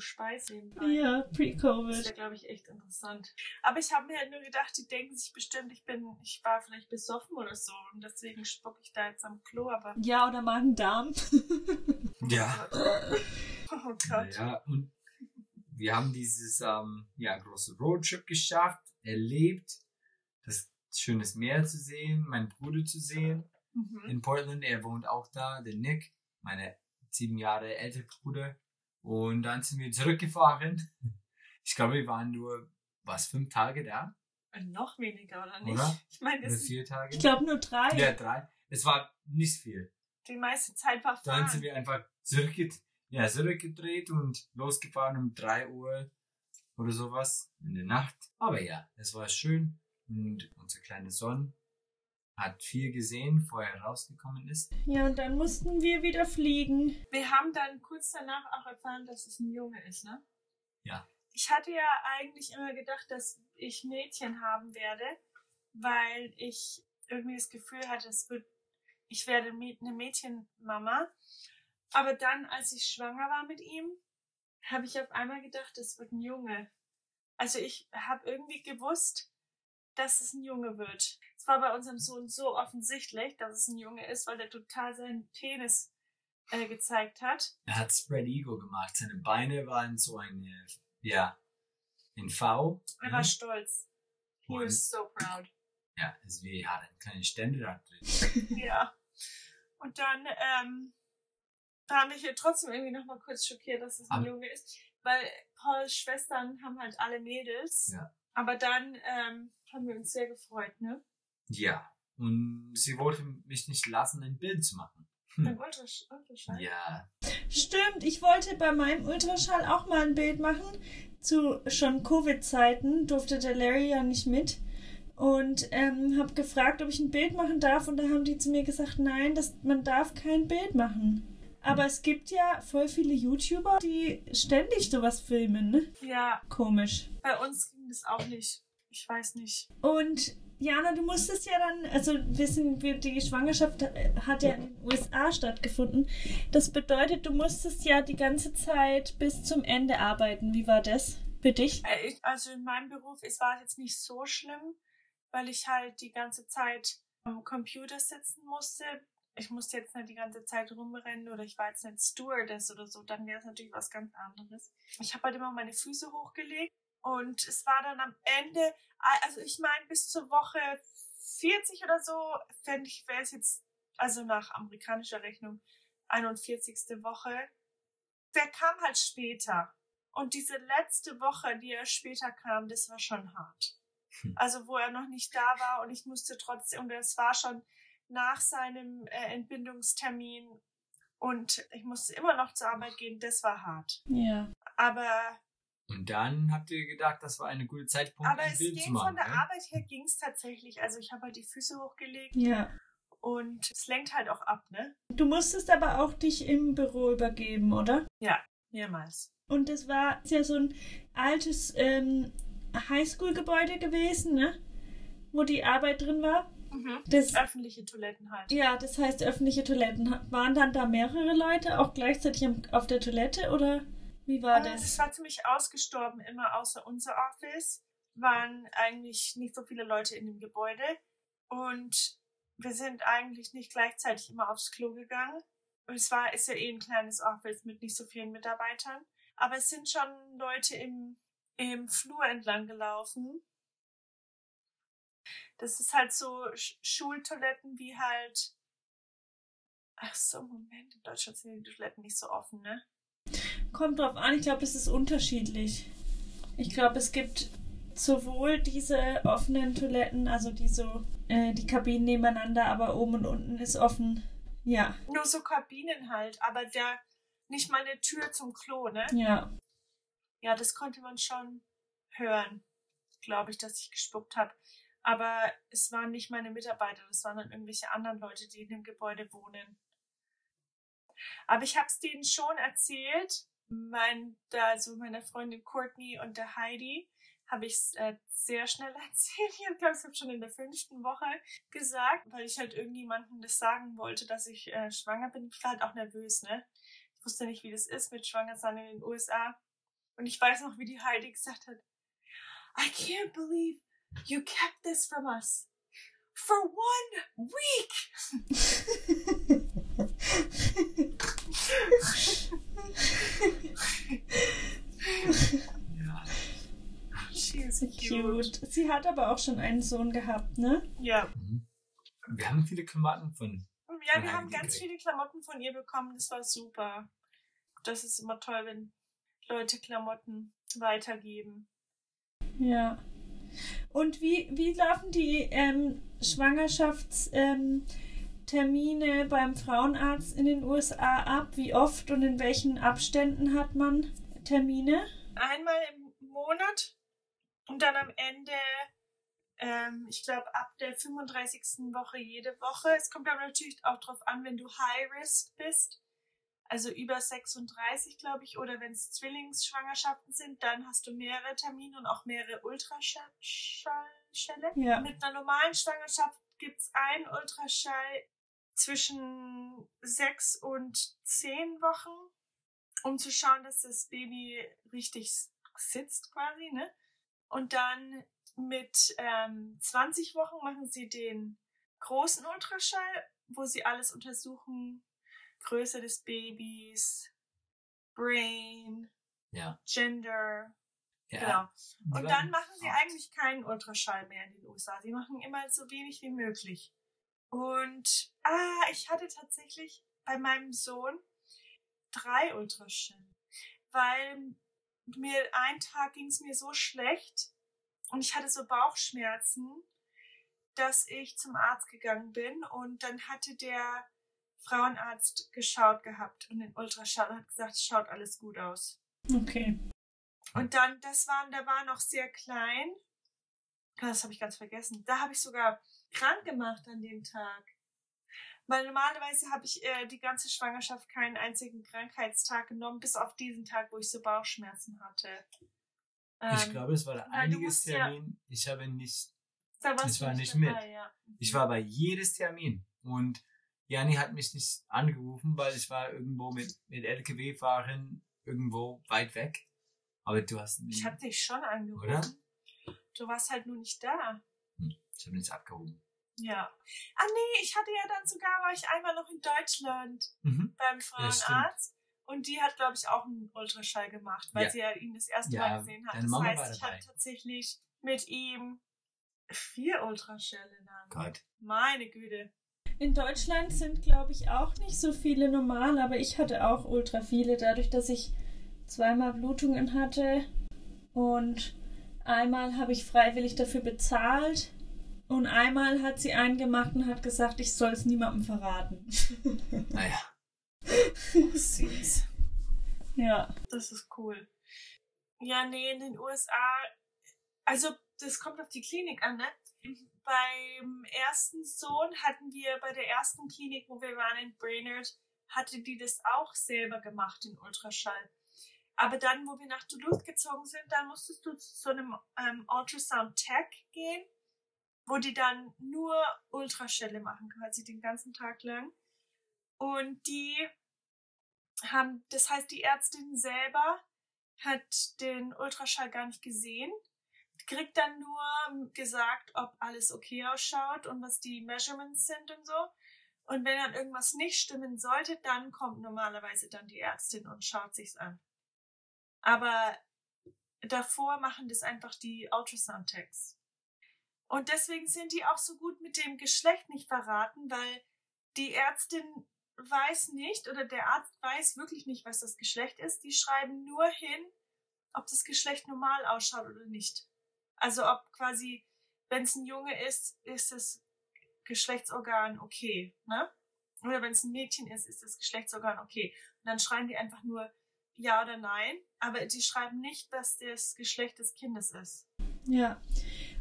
S2: nebenbei.
S1: Ja,
S2: Das
S1: pre-Covid.
S2: wäre, glaube ich, echt interessant. Aber ich habe mir halt nur gedacht, die denken sich bestimmt, ich bin, ich war vielleicht besoffen oder so und deswegen spucke ich da jetzt am Klo, aber
S1: Ja, oder Magen-Darm. <laughs>
S3: Ja. <laughs>
S2: oh Gott.
S3: Ja, und wir haben dieses ähm, ja, große Roadtrip geschafft, erlebt, das schönes Meer zu sehen, meinen Bruder zu sehen
S2: Mhm.
S3: in Portland. Er wohnt auch da, der Nick, meine sieben Jahre ältere Bruder. Und dann sind wir zurückgefahren. <laughs> Ich glaube, wir waren nur, was, fünf Tage da?
S2: Und noch weniger, oder nicht?
S3: Oder?
S2: Ich meine, das-
S3: vier Tage?
S1: Ich glaube nur drei.
S3: Ja, drei. Es war nicht viel.
S2: die meiste Zeit war
S3: Dann sind
S2: fahren.
S3: wir einfach zurückgedreht, ja, zurückgedreht und losgefahren um 3 Uhr oder sowas in der Nacht. Aber ja, es war schön und unser kleiner Sohn hat viel gesehen, bevor er rausgekommen ist.
S1: Ja, und dann mussten wir wieder fliegen.
S2: Wir haben dann kurz danach auch erfahren, dass es ein Junge ist, ne?
S3: Ja.
S2: Ich hatte ja eigentlich immer gedacht, dass ich Mädchen haben werde, weil ich irgendwie das Gefühl hatte, es wird, ich werde eine Mädchenmama. Aber dann, als ich schwanger war mit ihm, habe ich auf einmal gedacht, es wird ein Junge. Also ich habe irgendwie gewusst, dass es ein Junge wird. War bei unserem Sohn so offensichtlich, dass es ein Junge ist, weil der total seinen Penis äh, gezeigt hat.
S3: Er hat Spread Eagle gemacht. Seine Beine waren so eine, ja, in V.
S2: Er
S3: ne?
S2: war stolz. He
S3: Und-
S2: was so proud. <laughs>
S3: Ja, also wir hatten einen kleinen Ständerad drin. <laughs>
S2: Ja. Und dann ähm, haben mich hier trotzdem irgendwie noch mal kurz schockiert, dass es ein
S3: Aber-
S2: Junge ist. Weil Pauls Schwestern haben halt alle Mädels.
S3: Ja.
S2: Aber dann ähm, haben wir uns sehr gefreut, ne?
S3: Ja. Und sie wollte mich nicht lassen, ein Bild zu machen.
S2: Beim Ultrasch Ultraschall.
S3: Ja,
S1: Stimmt, ich wollte bei meinem Ultraschall auch mal ein Bild machen. Zu schon Covid-Zeiten durfte der Larry ja nicht mit. Und ähm, habe gefragt, ob ich ein Bild machen darf. Und da haben die zu mir gesagt, nein, das, man darf kein Bild machen. Aber es gibt ja voll viele YouTuber, die ständig sowas filmen. Ne?
S2: Ja,
S1: Komisch.
S2: bei uns ging das auch nicht. Ich weiß nicht.
S1: Und Jana, du musstest ja dann, also wissen wir, die Schwangerschaft hat ja in den USA stattgefunden. Das bedeutet, du musstest ja die ganze Zeit bis zum Ende arbeiten. Wie war das für dich?
S2: Äh, also in meinem Beruf, es war jetzt nicht so schlimm, weil ich halt die ganze Zeit am Computer sitzen musste. Ich musste jetzt nicht die ganze Zeit rumrennen oder ich war jetzt nicht Stewardess oder so, dann wäre es natürlich was ganz anderes. Ich habe halt immer meine Füße hochgelegt und es war dann am Ende, also ich meine, bis zur Woche 40 oder so, fände ich, wäre es jetzt, also nach amerikanischer Rechnung, 41. Woche. Der kam halt später. Und diese letzte Woche, die er später kam, das war schon hart. Hm. Also wo er noch nicht da war und ich musste trotzdem, und es war schon nach seinem äh, Entbindungstermin und ich musste immer noch zur Arbeit gehen, das war hart.
S1: Ja.
S2: Aber
S3: und dann habt ihr gedacht, das war eine gute Zeitpunkt,
S2: aber es Film ging zu machen. Von der ne? Arbeit her ging es tatsächlich. Also ich habe halt die Füße hochgelegt.
S1: Ja.
S2: Und es lenkt halt auch ab, ne?
S1: Du musstest aber auch dich im Büro übergeben, oder?
S2: Ja, mehrmals.
S1: Und es war ja so ein altes ähm, Highschool-Gebäude gewesen, ne? Wo die Arbeit drin war.
S2: Mhm. Das, öffentliche Toiletten halt.
S1: Ja, das heißt öffentliche Toiletten. Waren dann da mehrere Leute auch gleichzeitig auf der Toilette oder? Wie war das?
S2: Es war ziemlich ausgestorben, immer außer unser Office. Waren eigentlich nicht so viele Leute in dem Gebäude. Und wir sind eigentlich nicht gleichzeitig immer aufs Klo gegangen. Und es war, ist ja eh ein kleines Office mit nicht so vielen Mitarbeitern. Aber es sind schon Leute im, im Flur entlang gelaufen. Das ist halt so Schultoiletten wie halt. Ach so, Moment, in Deutschland sind die Toiletten nicht so offen, ne?
S1: Kommt drauf an, ich glaube, es ist unterschiedlich. Ich glaube, es gibt sowohl diese offenen Toiletten, also die so, äh, die Kabinen nebeneinander, aber oben und unten ist offen. Ja.
S2: Nur so Kabinen halt, aber der nicht mal eine Tür zum Klo, ne?
S1: Ja.
S2: Ja, das konnte man schon hören, glaube ich, dass ich gespuckt habe. Aber es waren nicht meine Mitarbeiter, das waren dann irgendwelche anderen Leute, die in dem Gebäude wohnen. Aber ich habe es denen schon erzählt. Mein, da, also meiner Freundin Courtney und der Heidi habe ich es äh, sehr schnell <laughs> erzählt. Ich glaube, ich habe schon in der fünften Woche gesagt, weil ich halt irgendjemandem das sagen wollte, dass ich äh, schwanger bin. Ich war halt auch nervös, ne? Ich wusste nicht, wie das ist mit Schwangersein in den USA. Und ich weiß noch, wie die Heidi gesagt hat, I can't believe you kept this from us for one week. <laughs> <laughs>
S1: ja. She is cute. Sie hat aber auch schon einen Sohn gehabt, ne?
S2: Ja.
S3: Mhm. Wir haben viele Klamotten von.
S2: Ja, wir haben ganz viele Klamotten von ihr bekommen. Das war super. Das ist immer toll, wenn Leute Klamotten weitergeben.
S1: Ja. Und wie, wie laufen die ähm, Schwangerschafts... Ähm, Termine beim Frauenarzt in den USA ab? Wie oft und in welchen Abständen hat man Termine?
S2: Einmal im Monat und dann am Ende, ähm, ich glaube, ab der 35. Woche jede Woche. Es kommt aber natürlich auch darauf an, wenn du High Risk bist, also über 36, glaube ich, oder wenn es Zwillingsschwangerschaften sind, dann hast du mehrere Termine und auch mehrere Ultraschälle.
S1: Ja.
S2: Mit einer normalen Schwangerschaft gibt es einen Ultraschall zwischen sechs und zehn Wochen, um zu schauen, dass das Baby richtig sitzt quasi, ne? Und dann mit ähm, 20 Wochen machen sie den großen Ultraschall, wo sie alles untersuchen. Größe des Babys, Brain,
S3: ja.
S2: Gender. Ja. Genau. Und dann machen sie eigentlich keinen Ultraschall mehr in den USA. Sie machen immer so wenig wie möglich. Und ah, ich hatte tatsächlich bei meinem Sohn drei Ultraschall, weil mir ein Tag ging es mir so schlecht und ich hatte so Bauchschmerzen, dass ich zum Arzt gegangen bin und dann hatte der Frauenarzt geschaut gehabt und den Ultraschall hat gesagt, es schaut alles gut aus.
S1: Okay.
S2: Und dann, das waren, da war noch sehr klein. Das habe ich ganz vergessen. Da habe ich sogar krank gemacht an dem Tag. Weil normalerweise habe ich äh, die ganze Schwangerschaft keinen einzigen Krankheitstag genommen, bis auf diesen Tag, wo ich so Bauchschmerzen hatte.
S3: Ähm, ich glaube, es war der einzige Termin. Ja, ich habe nicht
S2: Da
S3: Ich war nicht
S2: dabei,
S3: mit.
S2: Ja.
S3: Ich war bei jedes Termin und Jani hat mich nicht angerufen, weil ich war irgendwo mit, mit LKW fahren, irgendwo weit weg. Aber du hast
S2: Ich hab dich schon angerufen.
S3: Oder?
S2: Du warst halt nur nicht da.
S3: Ich habe nichts abgehoben.
S2: Ja. Ah nee, ich hatte ja dann sogar, war ich einmal noch in Deutschland
S3: Mhm.
S2: beim. Frauenarzt. und die hat, glaube ich, auch einen Ultraschall gemacht, weil
S3: Ja.
S2: sie ja ihn das erste
S3: Ja,
S2: Mal gesehen hat. Das
S3: Mama
S2: heißt, ich hatte tatsächlich mit ihm vier Ultraschälle dann.
S3: Gott.
S2: Meine Güte.
S1: In Deutschland sind, glaube ich, auch nicht so viele normal, aber ich hatte auch ultra viele, dadurch, dass ich zweimal Blutungen hatte und einmal habe ich freiwillig dafür bezahlt und einmal hat sie einen gemacht und hat gesagt, ich soll es niemandem verraten. <laughs>
S3: Naja.
S2: Süß.
S1: ja.
S2: Das ist cool. Ja, nee, in den USA, also das kommt auf die Klinik an, ne? Beim ersten Sohn hatten wir bei der ersten Klinik, wo wir waren in Brainerd, hatte die das auch selber gemacht, den Ultraschall. Aber dann, wo wir nach Duluth gezogen sind, dann musstest du zu so einem ähm, Ultrasound Tech gehen, wo die dann nur Ultraschälle machen, quasi den ganzen Tag lang. Und die haben, das heißt, die Ärztin selber hat den Ultraschall gar nicht gesehen, kriegt dann nur gesagt, ob alles okay ausschaut und was die Measurements sind und so. Und wenn dann irgendwas nicht stimmen sollte, dann kommt normalerweise dann die Ärztin und schaut sich's an. Aber davor machen das einfach die Ultrasound-Techs. Und deswegen sind die auch so gut mit dem Geschlecht nicht verraten, weil die Ärztin weiß nicht oder der Arzt weiß wirklich nicht, was das Geschlecht ist. Die schreiben nur hin, ob das Geschlecht normal ausschaut oder nicht. Also ob quasi, wenn es ein Junge ist, ist das Geschlechtsorgan okay, ne? Oder wenn es ein Mädchen ist, ist das Geschlechtsorgan okay. Und dann schreiben die einfach nur ja oder nein, aber die schreiben nicht, dass das Geschlecht des Kindes ist.
S1: Ja.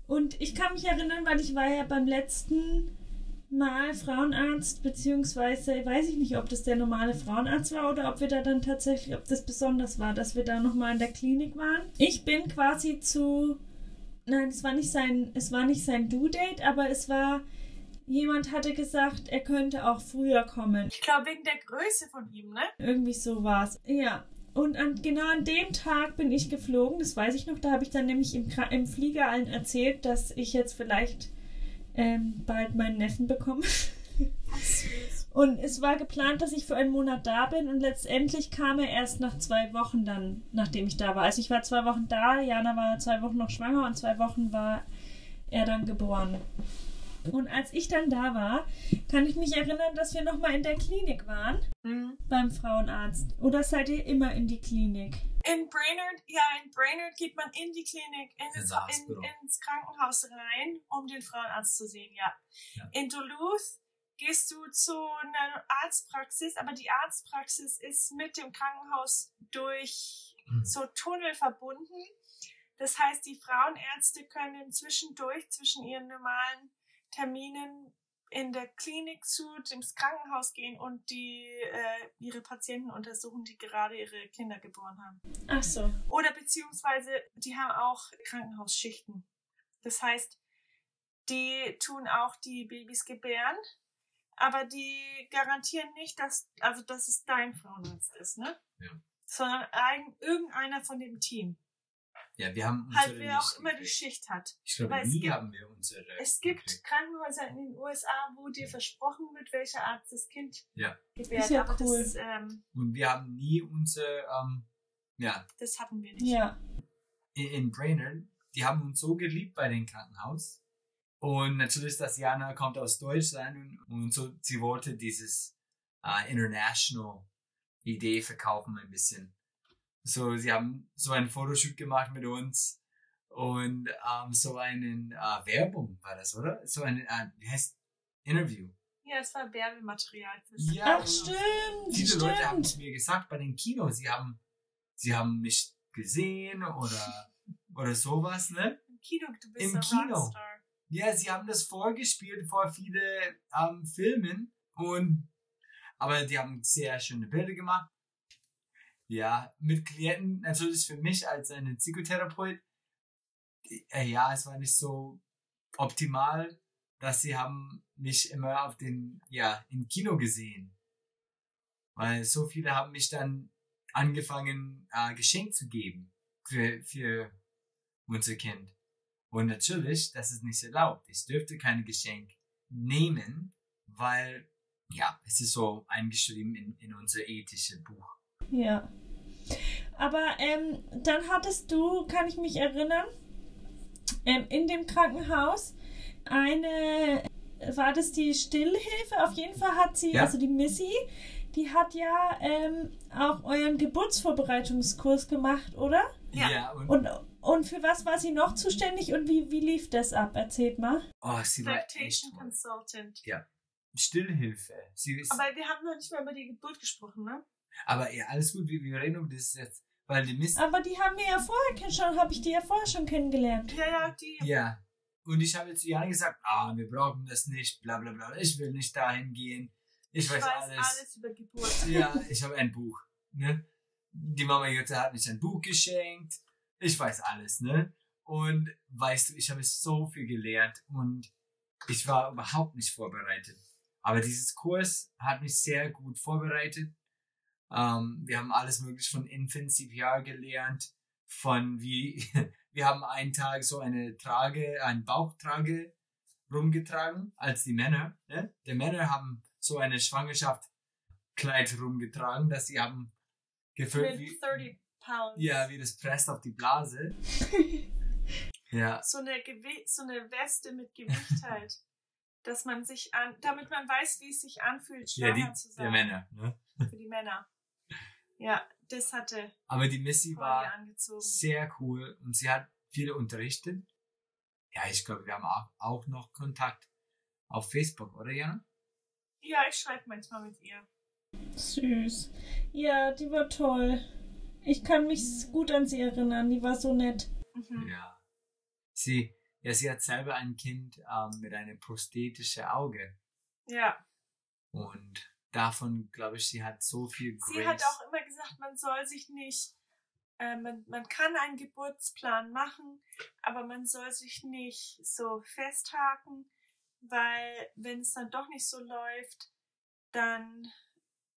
S1: Und ich kann mich erinnern, weil ich war ja beim letzten Mal Frauenarzt, beziehungsweise weiß ich nicht, ob das der normale Frauenarzt war oder ob wir da dann tatsächlich, ob das besonders war, dass wir da nochmal in der Klinik waren. Ich bin quasi zu. Nein, es war nicht sein, es war nicht sein Due-Date, aber es war. Jemand hatte gesagt, er könnte auch früher kommen.
S2: Ich glaube wegen der Größe von ihm, ne?
S1: Irgendwie so war's. Ja. Und an, genau an dem Tag bin ich geflogen, das weiß ich noch. Da habe ich dann nämlich im, im Flieger allen erzählt, dass ich jetzt vielleicht ähm, bald meinen Neffen bekomme. Und es war geplant, dass ich für einen Monat da bin und letztendlich kam er erst nach zwei Wochen dann, nachdem ich da war. Also ich war zwei Wochen da, Jana war zwei Wochen noch schwanger und zwei Wochen war er dann geboren. Und als ich dann da war, kann ich mich erinnern, dass wir nochmal in der Klinik waren
S2: Mhm.
S1: beim Frauenarzt. Oder seid ihr immer in die Klinik?
S2: In Brainerd, ja, in Brainerd geht man in die Klinik, in
S3: Ins
S2: in, ins Krankenhaus rein, um den Frauenarzt zu sehen, ja.
S3: Ja.
S2: In Duluth gehst du zu einer Arztpraxis, aber die Arztpraxis ist mit dem Krankenhaus durch
S3: Hm.
S2: so Tunnel verbunden. Das heißt, die Frauenärzte können zwischendurch zwischen ihren normalen Terminen in der Klinik zu dem Krankenhaus gehen und die äh, ihre Patienten untersuchen, die gerade ihre Kinder geboren haben.
S1: Ach so.
S2: Oder beziehungsweise die haben auch Krankenhausschichten. Das heißt, die tun auch die Babys gebären, aber die garantieren nicht, dass, also dass es dein Frauenarzt ist, ne?
S3: Ja.
S2: Sondern ein, irgendeiner von dem Team.
S3: Ja, wir haben
S2: Halt
S3: unsere
S2: wer auch immer die. Schicht hat.
S3: Ich glaube,
S2: weil
S3: nie
S2: gibt-
S3: haben wir unsere.
S2: Es gibt
S3: gekriegt.
S2: Krankenhäuser in den USA, wo dir versprochen wird, welcher Arzt das Kind
S3: Ja.
S2: gebärt.
S1: Ist ja
S2: aber
S1: cool.
S2: das, ähm,
S3: Und wir haben nie unsere, ähm, ja,
S2: das hatten wir nicht.
S1: Ja.
S3: in, in Brainerd, die haben uns so geliebt bei dem Krankenhaus. Und natürlich, dass Jana kommt aus Deutschland und, und so, sie wollte dieses äh, International Idee verkaufen ein bisschen. So, sie haben so einen Fotoshoot gemacht mit uns und ähm, so einen äh, Werbung war das, oder? So ein, äh, wie heißt Interview.
S2: Ja, es war Werbematerial
S3: Ja,
S1: Ach, stimmt.
S3: Viele Leute haben es
S1: Stimmt.
S3: mir gesagt bei den Kinos, sie haben, sie haben mich gesehen oder, <laughs> oder sowas, ne?
S2: Im Kino. Du bist
S3: Im
S2: ein
S3: Kino.
S2: Rockstar.
S3: Ja, sie haben das vorgespielt vor viele ähm, Filmen und aber die haben sehr schöne Bilder gemacht. Ja, mit Klienten natürlich für mich als eine Psychotherapeut. Äh, ja, es war nicht so optimal, dass sie haben mich immer auf den, ja, im Kino gesehen. Weil so viele haben mich dann angefangen, äh, Geschenk zu geben für, für unser Kind. Und natürlich, das ist nicht erlaubt. Ich dürfte kein Geschenk nehmen, weil, ja, es ist so eingeschrieben in, in unser ethisches Buch.
S1: Ja. Aber ähm, dann hattest du, kann ich mich erinnern, ähm, in dem Krankenhaus eine, war das die Stillhilfe? Auf jeden Fall hat sie,
S3: Ja.
S1: also die Missy, die hat ja ähm, auch euren Geburtsvorbereitungskurs gemacht, oder?
S2: Ja.
S3: und,
S1: Und, und für was war sie noch zuständig und wie, wie lief das ab? Erzählt mal.
S3: oh, sie war echt
S2: Lactation. Consultant.
S3: Stillhilfe. Sie ist, aber,
S2: Aber wir haben noch nicht mal über die Geburt gesprochen, ne?
S3: Ja, alles gut, wir, wir reden um das jetzt, weil die Mist,
S1: Aber die haben wir ja vorher schon, habe ich die ja vorher schon kennengelernt.
S2: Ja, ja, die.
S3: Ja. Und ich habe zu Jana gesagt, ah, wir brauchen das nicht, bla bla bla. Ich will nicht dahin gehen. Ich,
S2: Ich
S3: weiß,
S2: weiß
S3: alles.
S2: alles über Geburt. <laughs>
S3: Ja, ich habe ein Buch. Ne? Die Mama Jutta hat mich ein Buch geschenkt. Ich weiß alles, ne? Und weißt du, ich habe so viel gelernt und ich war überhaupt nicht vorbereitet. Aber dieses Kurs hat mich sehr gut vorbereitet. Ähm, wir haben alles mögliche von Infant CPR gelernt, von wie, <laughs> wir haben einen Tag so eine Trage, eine Bauchtrage rumgetragen als die Männer. Ne? Die Männer haben so eine Schwangerschaftskleid rumgetragen, dass sie haben gefüllt wie,
S2: 30 Pounds.
S3: ja, wie das presst auf die Blase. <laughs> ja,
S2: So eine, Gewi so eine Weste mit Gewicht halt. <laughs> dass man sich an, damit man weiß, wie es sich anfühlt,
S3: ja,
S2: schwanger
S3: die,
S2: zu
S3: der
S2: sein.
S3: Männer. Ne?
S2: Für die Männer. Ja, das hatte
S3: Aber die Missy war
S2: angezogen.
S3: sehr cool und sie hat viele unterrichtet. Ja, ich glaube, wir haben auch, auch noch Kontakt auf Facebook, oder Jana?
S2: Ja, ich schreibe manchmal mit ihr.
S1: Süß. Ja, die war toll. Ich kann mich gut an sie erinnern. Die war so nett.
S2: Mhm.
S3: Ja. Sie, ja, sie hat selber ein Kind ähm, mit einem prosthetischen Auge.
S2: Ja.
S3: Und davon, glaube ich, sie hat so viel Grace.
S2: Sie hat auch immer gesagt, man soll sich nicht, äh, man, man kann einen Geburtsplan machen, aber man soll sich nicht so festhaken, weil wenn es dann doch nicht so läuft, dann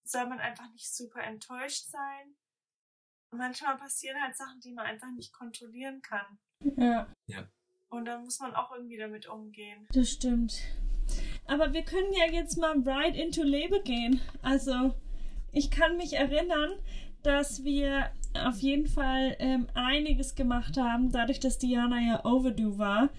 S2: soll man einfach nicht super enttäuscht sein. Manchmal passieren halt Sachen, die man einfach nicht kontrollieren kann.
S1: Ja,
S2: Und dann muss man auch irgendwie damit umgehen.
S1: das stimmt. Aber wir können ja jetzt mal right into Labor gehen. Also, ich kann mich erinnern, dass wir auf jeden Fall ähm, einiges gemacht haben. Dadurch, dass Diana ja overdue war,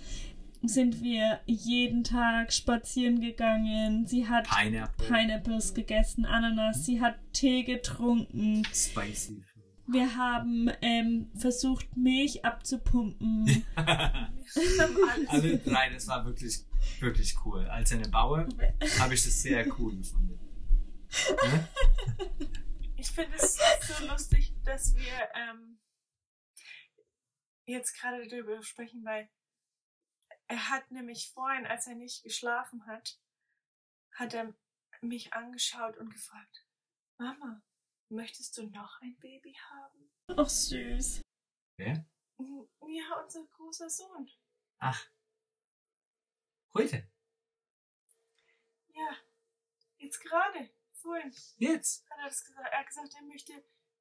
S1: sind wir jeden Tag spazieren gegangen. Sie hat
S3: Pineapple.
S1: Pineapples gegessen, Ananas. Sie hat Tee getrunken.
S3: Spicy.
S1: Wir haben ähm, versucht, Milch abzupumpen. <laughs>
S3: Alle drei, das war wirklich, wirklich cool. Als eine Bauer <laughs> habe ich das sehr cool gefunden. Ne?
S2: Ich finde es so lustig, dass wir ähm, jetzt gerade darüber sprechen, weil er hat nämlich vorhin, als er nicht geschlafen hat, hat er mich angeschaut und gefragt, Mama, möchtest du noch ein Baby haben?
S1: Ach, süß.
S3: Wer?
S2: Ja, unser großer Sohn.
S3: Ach. Heute.
S2: Ja, jetzt gerade, vorhin
S3: Jetzt.
S2: hat er das gesagt. Er hat gesagt, er möchte,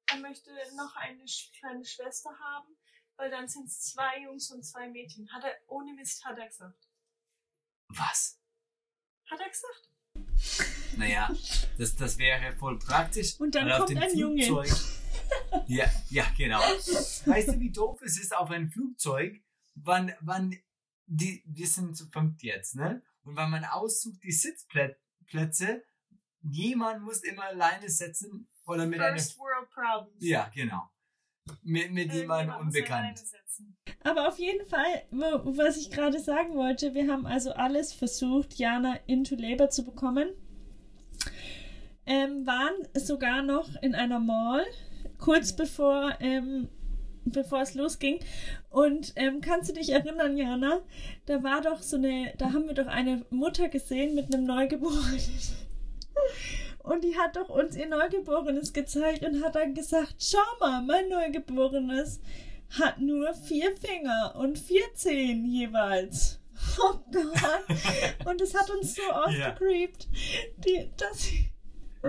S2: er möchte noch eine kleine Schwester haben, weil dann sind es zwei Jungs und zwei Mädchen. Hat er, ohne Mist hat er gesagt.
S3: Was?
S2: Hat er gesagt?
S3: Naja, das, das wäre voll praktisch.
S1: Und dann kommt
S3: dem
S1: ein Junge.
S3: Flugzeug- Ja, ja, genau. Weißt du, wie doof es ist auf ein Flugzeug, wann, wann die, wir sind zu fünft jetzt, ne? Und wenn man aussucht die Sitzplätze, jemand muss immer alleine sitzen oder mit einer,
S2: First World Problems.
S3: ja, genau. Mit, mit jemandem unbekannt.
S2: sitzen.
S1: Aber auf jeden Fall, was ich gerade sagen wollte, wir haben also alles versucht, Jana into Labor zu bekommen. Ähm, waren sogar noch in einer Mall, kurz bevor, ähm, bevor es losging. Und ähm, kannst du dich erinnern, Jana? Da war doch so eine, da haben wir doch eine Mutter gesehen mit einem Neugeborenen. Und die hat doch uns ihr Neugeborenes gezeigt und hat dann gesagt, schau mal, mein Neugeborenes hat nur vier Finger und vier Zehen jeweils. Oh Gott. Und es hat uns so <laughs> ausgecreept. Die, das,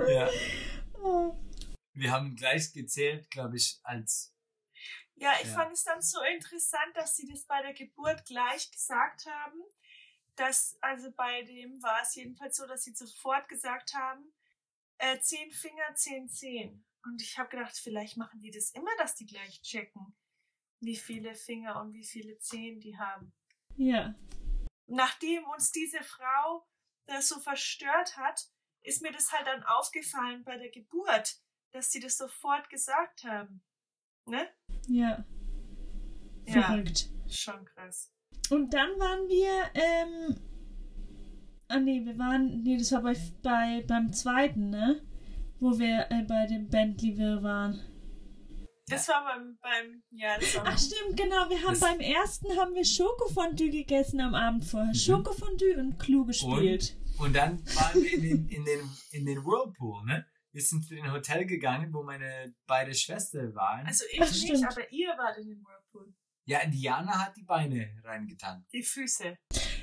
S3: Ja. <laughs>
S1: oh.
S3: Wir haben gleich gezählt, glaube ich, als
S2: Ja, ich
S3: Ja.
S2: fand es dann so interessant, dass sie das bei der Geburt gleich gesagt haben. Dass, also bei dem war es jedenfalls so, dass sie sofort gesagt haben, äh, zehn Finger, zehn Zehen. Und ich habe gedacht, vielleicht machen die das immer, dass die gleich checken, wie viele Finger und wie viele Zehen die haben.
S1: Ja.
S2: Nachdem uns diese Frau das so verstört hat, ist mir das halt dann aufgefallen bei der Geburt, dass sie das sofort gesagt haben. Ne?
S1: Ja.
S2: Ja,
S1: Verrückt.
S2: schon krass.
S1: Und dann waren wir, ähm, ah nee, wir waren, nee, das war bei, bei beim zweiten, ne? Wo wir äh, bei dem Bentley wir waren.
S2: Das war beim, beim ja, das war
S1: Ach stimmt, genau, wir haben
S3: Das-
S1: beim ersten haben wir Schokofondue gegessen am Abend vorher. Schokofondue und Clou gespielt.
S3: Und dann waren wir in den, in den, in den Whirlpool, ne? Wir sind zu dem Hotel gegangen, wo meine beide Schwestern waren.
S2: Also ich
S1: Ach,
S2: nicht,
S1: stimmt.
S2: aber ihr wart in dem Whirlpool.
S3: Ja, Diana hat die Beine reingetan.
S2: Die Füße.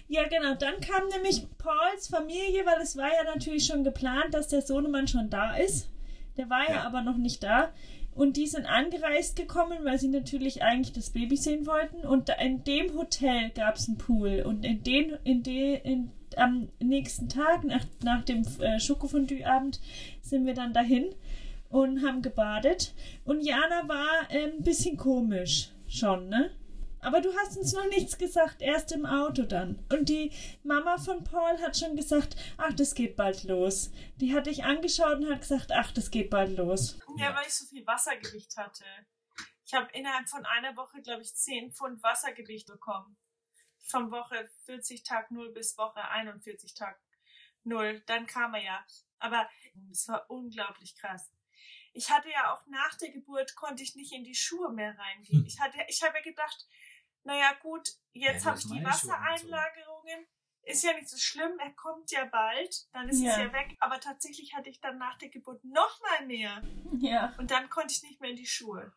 S1: Ja, genau. Dann kam nämlich Pauls Familie, weil es war ja natürlich schon geplant, dass der Sohnemann schon da ist. Der war ja,
S3: Ja.
S1: aber noch nicht da. Und die sind angereist gekommen, weil sie natürlich eigentlich das Baby sehen wollten. Und in dem Hotel gab es einen Pool. Und in den, in den, in, am nächsten Tag, nach, nach dem äh, Schokofondue-Abend, sind wir dann dahin und haben gebadet. Und Jana war äh, ein bisschen komisch schon, ne? Aber du hast uns noch nichts gesagt, erst im Auto dann. Und die Mama von Paul hat schon gesagt, ach, das geht bald los. Die hat dich angeschaut und hat gesagt, ach, das geht bald los.
S2: Ja, weil ich so viel Wassergewicht hatte. Ich habe innerhalb von einer Woche, glaube ich, 10 Pfund Wassergewicht bekommen. Von Woche 40 Tag 0 bis Woche 41 Tag 0. Dann kam er ja. Aber es war unglaublich krass. Ich hatte ja auch nach der Geburt, konnte ich nicht in die Schuhe mehr reingehen.
S3: Hm.
S2: Ich, hatte, ich habe ja gedacht, naja gut, jetzt
S3: Ja,
S2: habe ich die
S3: und so.
S2: Wassereinlagerungen. Ist ja nicht so schlimm, er kommt ja bald, dann ist es
S1: Ja.
S2: ja weg. Aber tatsächlich hatte ich dann nach der Geburt noch mal mehr.
S1: Ja.
S2: Und dann konnte ich nicht mehr in die Schuhe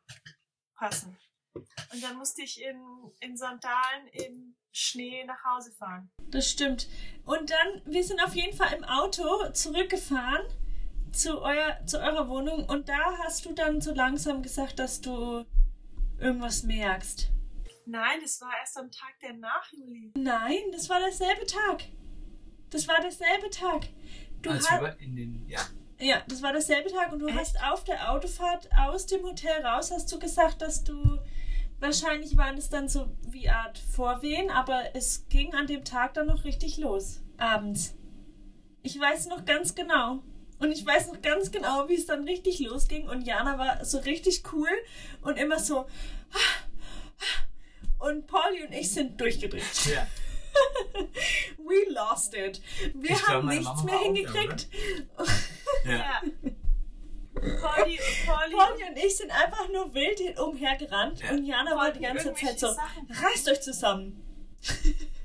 S2: passen. Und dann musste ich in, in Sandalen im Schnee nach Hause fahren.
S1: Das stimmt. Und dann, wir sind auf jeden Fall im Auto zurückgefahren zu, euer, zu eurer Wohnung und da hast du dann so langsam gesagt, dass du irgendwas merkst.
S2: Nein, das war erst am Tag der nach Juli.
S1: Nein, das war derselbe Tag. Das war derselbe Tag. Du
S3: Als
S1: hast,
S3: wir in den, ja,
S1: Ja, das war derselbe Tag und du
S2: Echt?
S1: hast auf der Autofahrt aus dem Hotel raus, hast du gesagt, dass du wahrscheinlich waren es dann so wie Art Vorwehen, aber es ging an dem Tag dann noch richtig los, abends. Ich weiß noch ganz genau. Und ich weiß noch ganz genau, wie es dann richtig losging. Und Jana war so richtig cool und immer so. Und Pauli und ich sind durchgedreht.
S3: ja. <laughs>
S1: We lost it. Wir
S3: Ich glaub,
S1: haben
S3: meine
S1: nichts
S3: Mama
S1: mehr
S3: auch
S1: hingekriegt. <laughs>
S3: ja.
S2: Ja. Polly, Polly,
S1: Polly und ich sind einfach nur wild hin- umhergerannt
S3: Ja.
S1: und Jana war die ganze Zeit so,
S2: Sachen.
S1: reißt euch zusammen.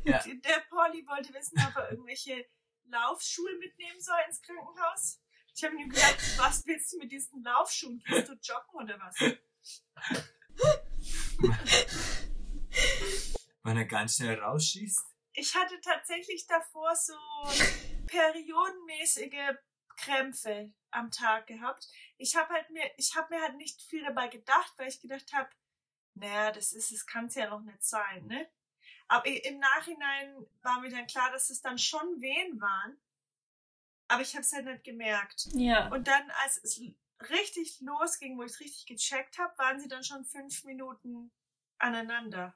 S3: ja.
S2: Der Polly wollte wissen, ob er irgendwelche Laufschuhe mitnehmen soll ins Krankenhaus. Ich habe ihm gesagt, was willst du mit diesen Laufschuhen? Gehst du joggen oder was?
S3: Wenn er ganz schnell rausschießt.
S2: Ich hatte tatsächlich davor so periodenmäßige Krämpfe am Tag gehabt. Ich habe halt mir, ich habe mir halt nicht viel dabei gedacht, weil ich gedacht habe, naja, das ist, es kann es ja noch nicht sein, ne? Aber im Nachhinein war mir dann klar, dass es dann schon Wehen waren. Aber ich habe es halt nicht gemerkt.
S1: Ja.
S2: Und dann, als es richtig losging, wo ich es richtig gecheckt habe, waren sie dann schon fünf Minuten aneinander.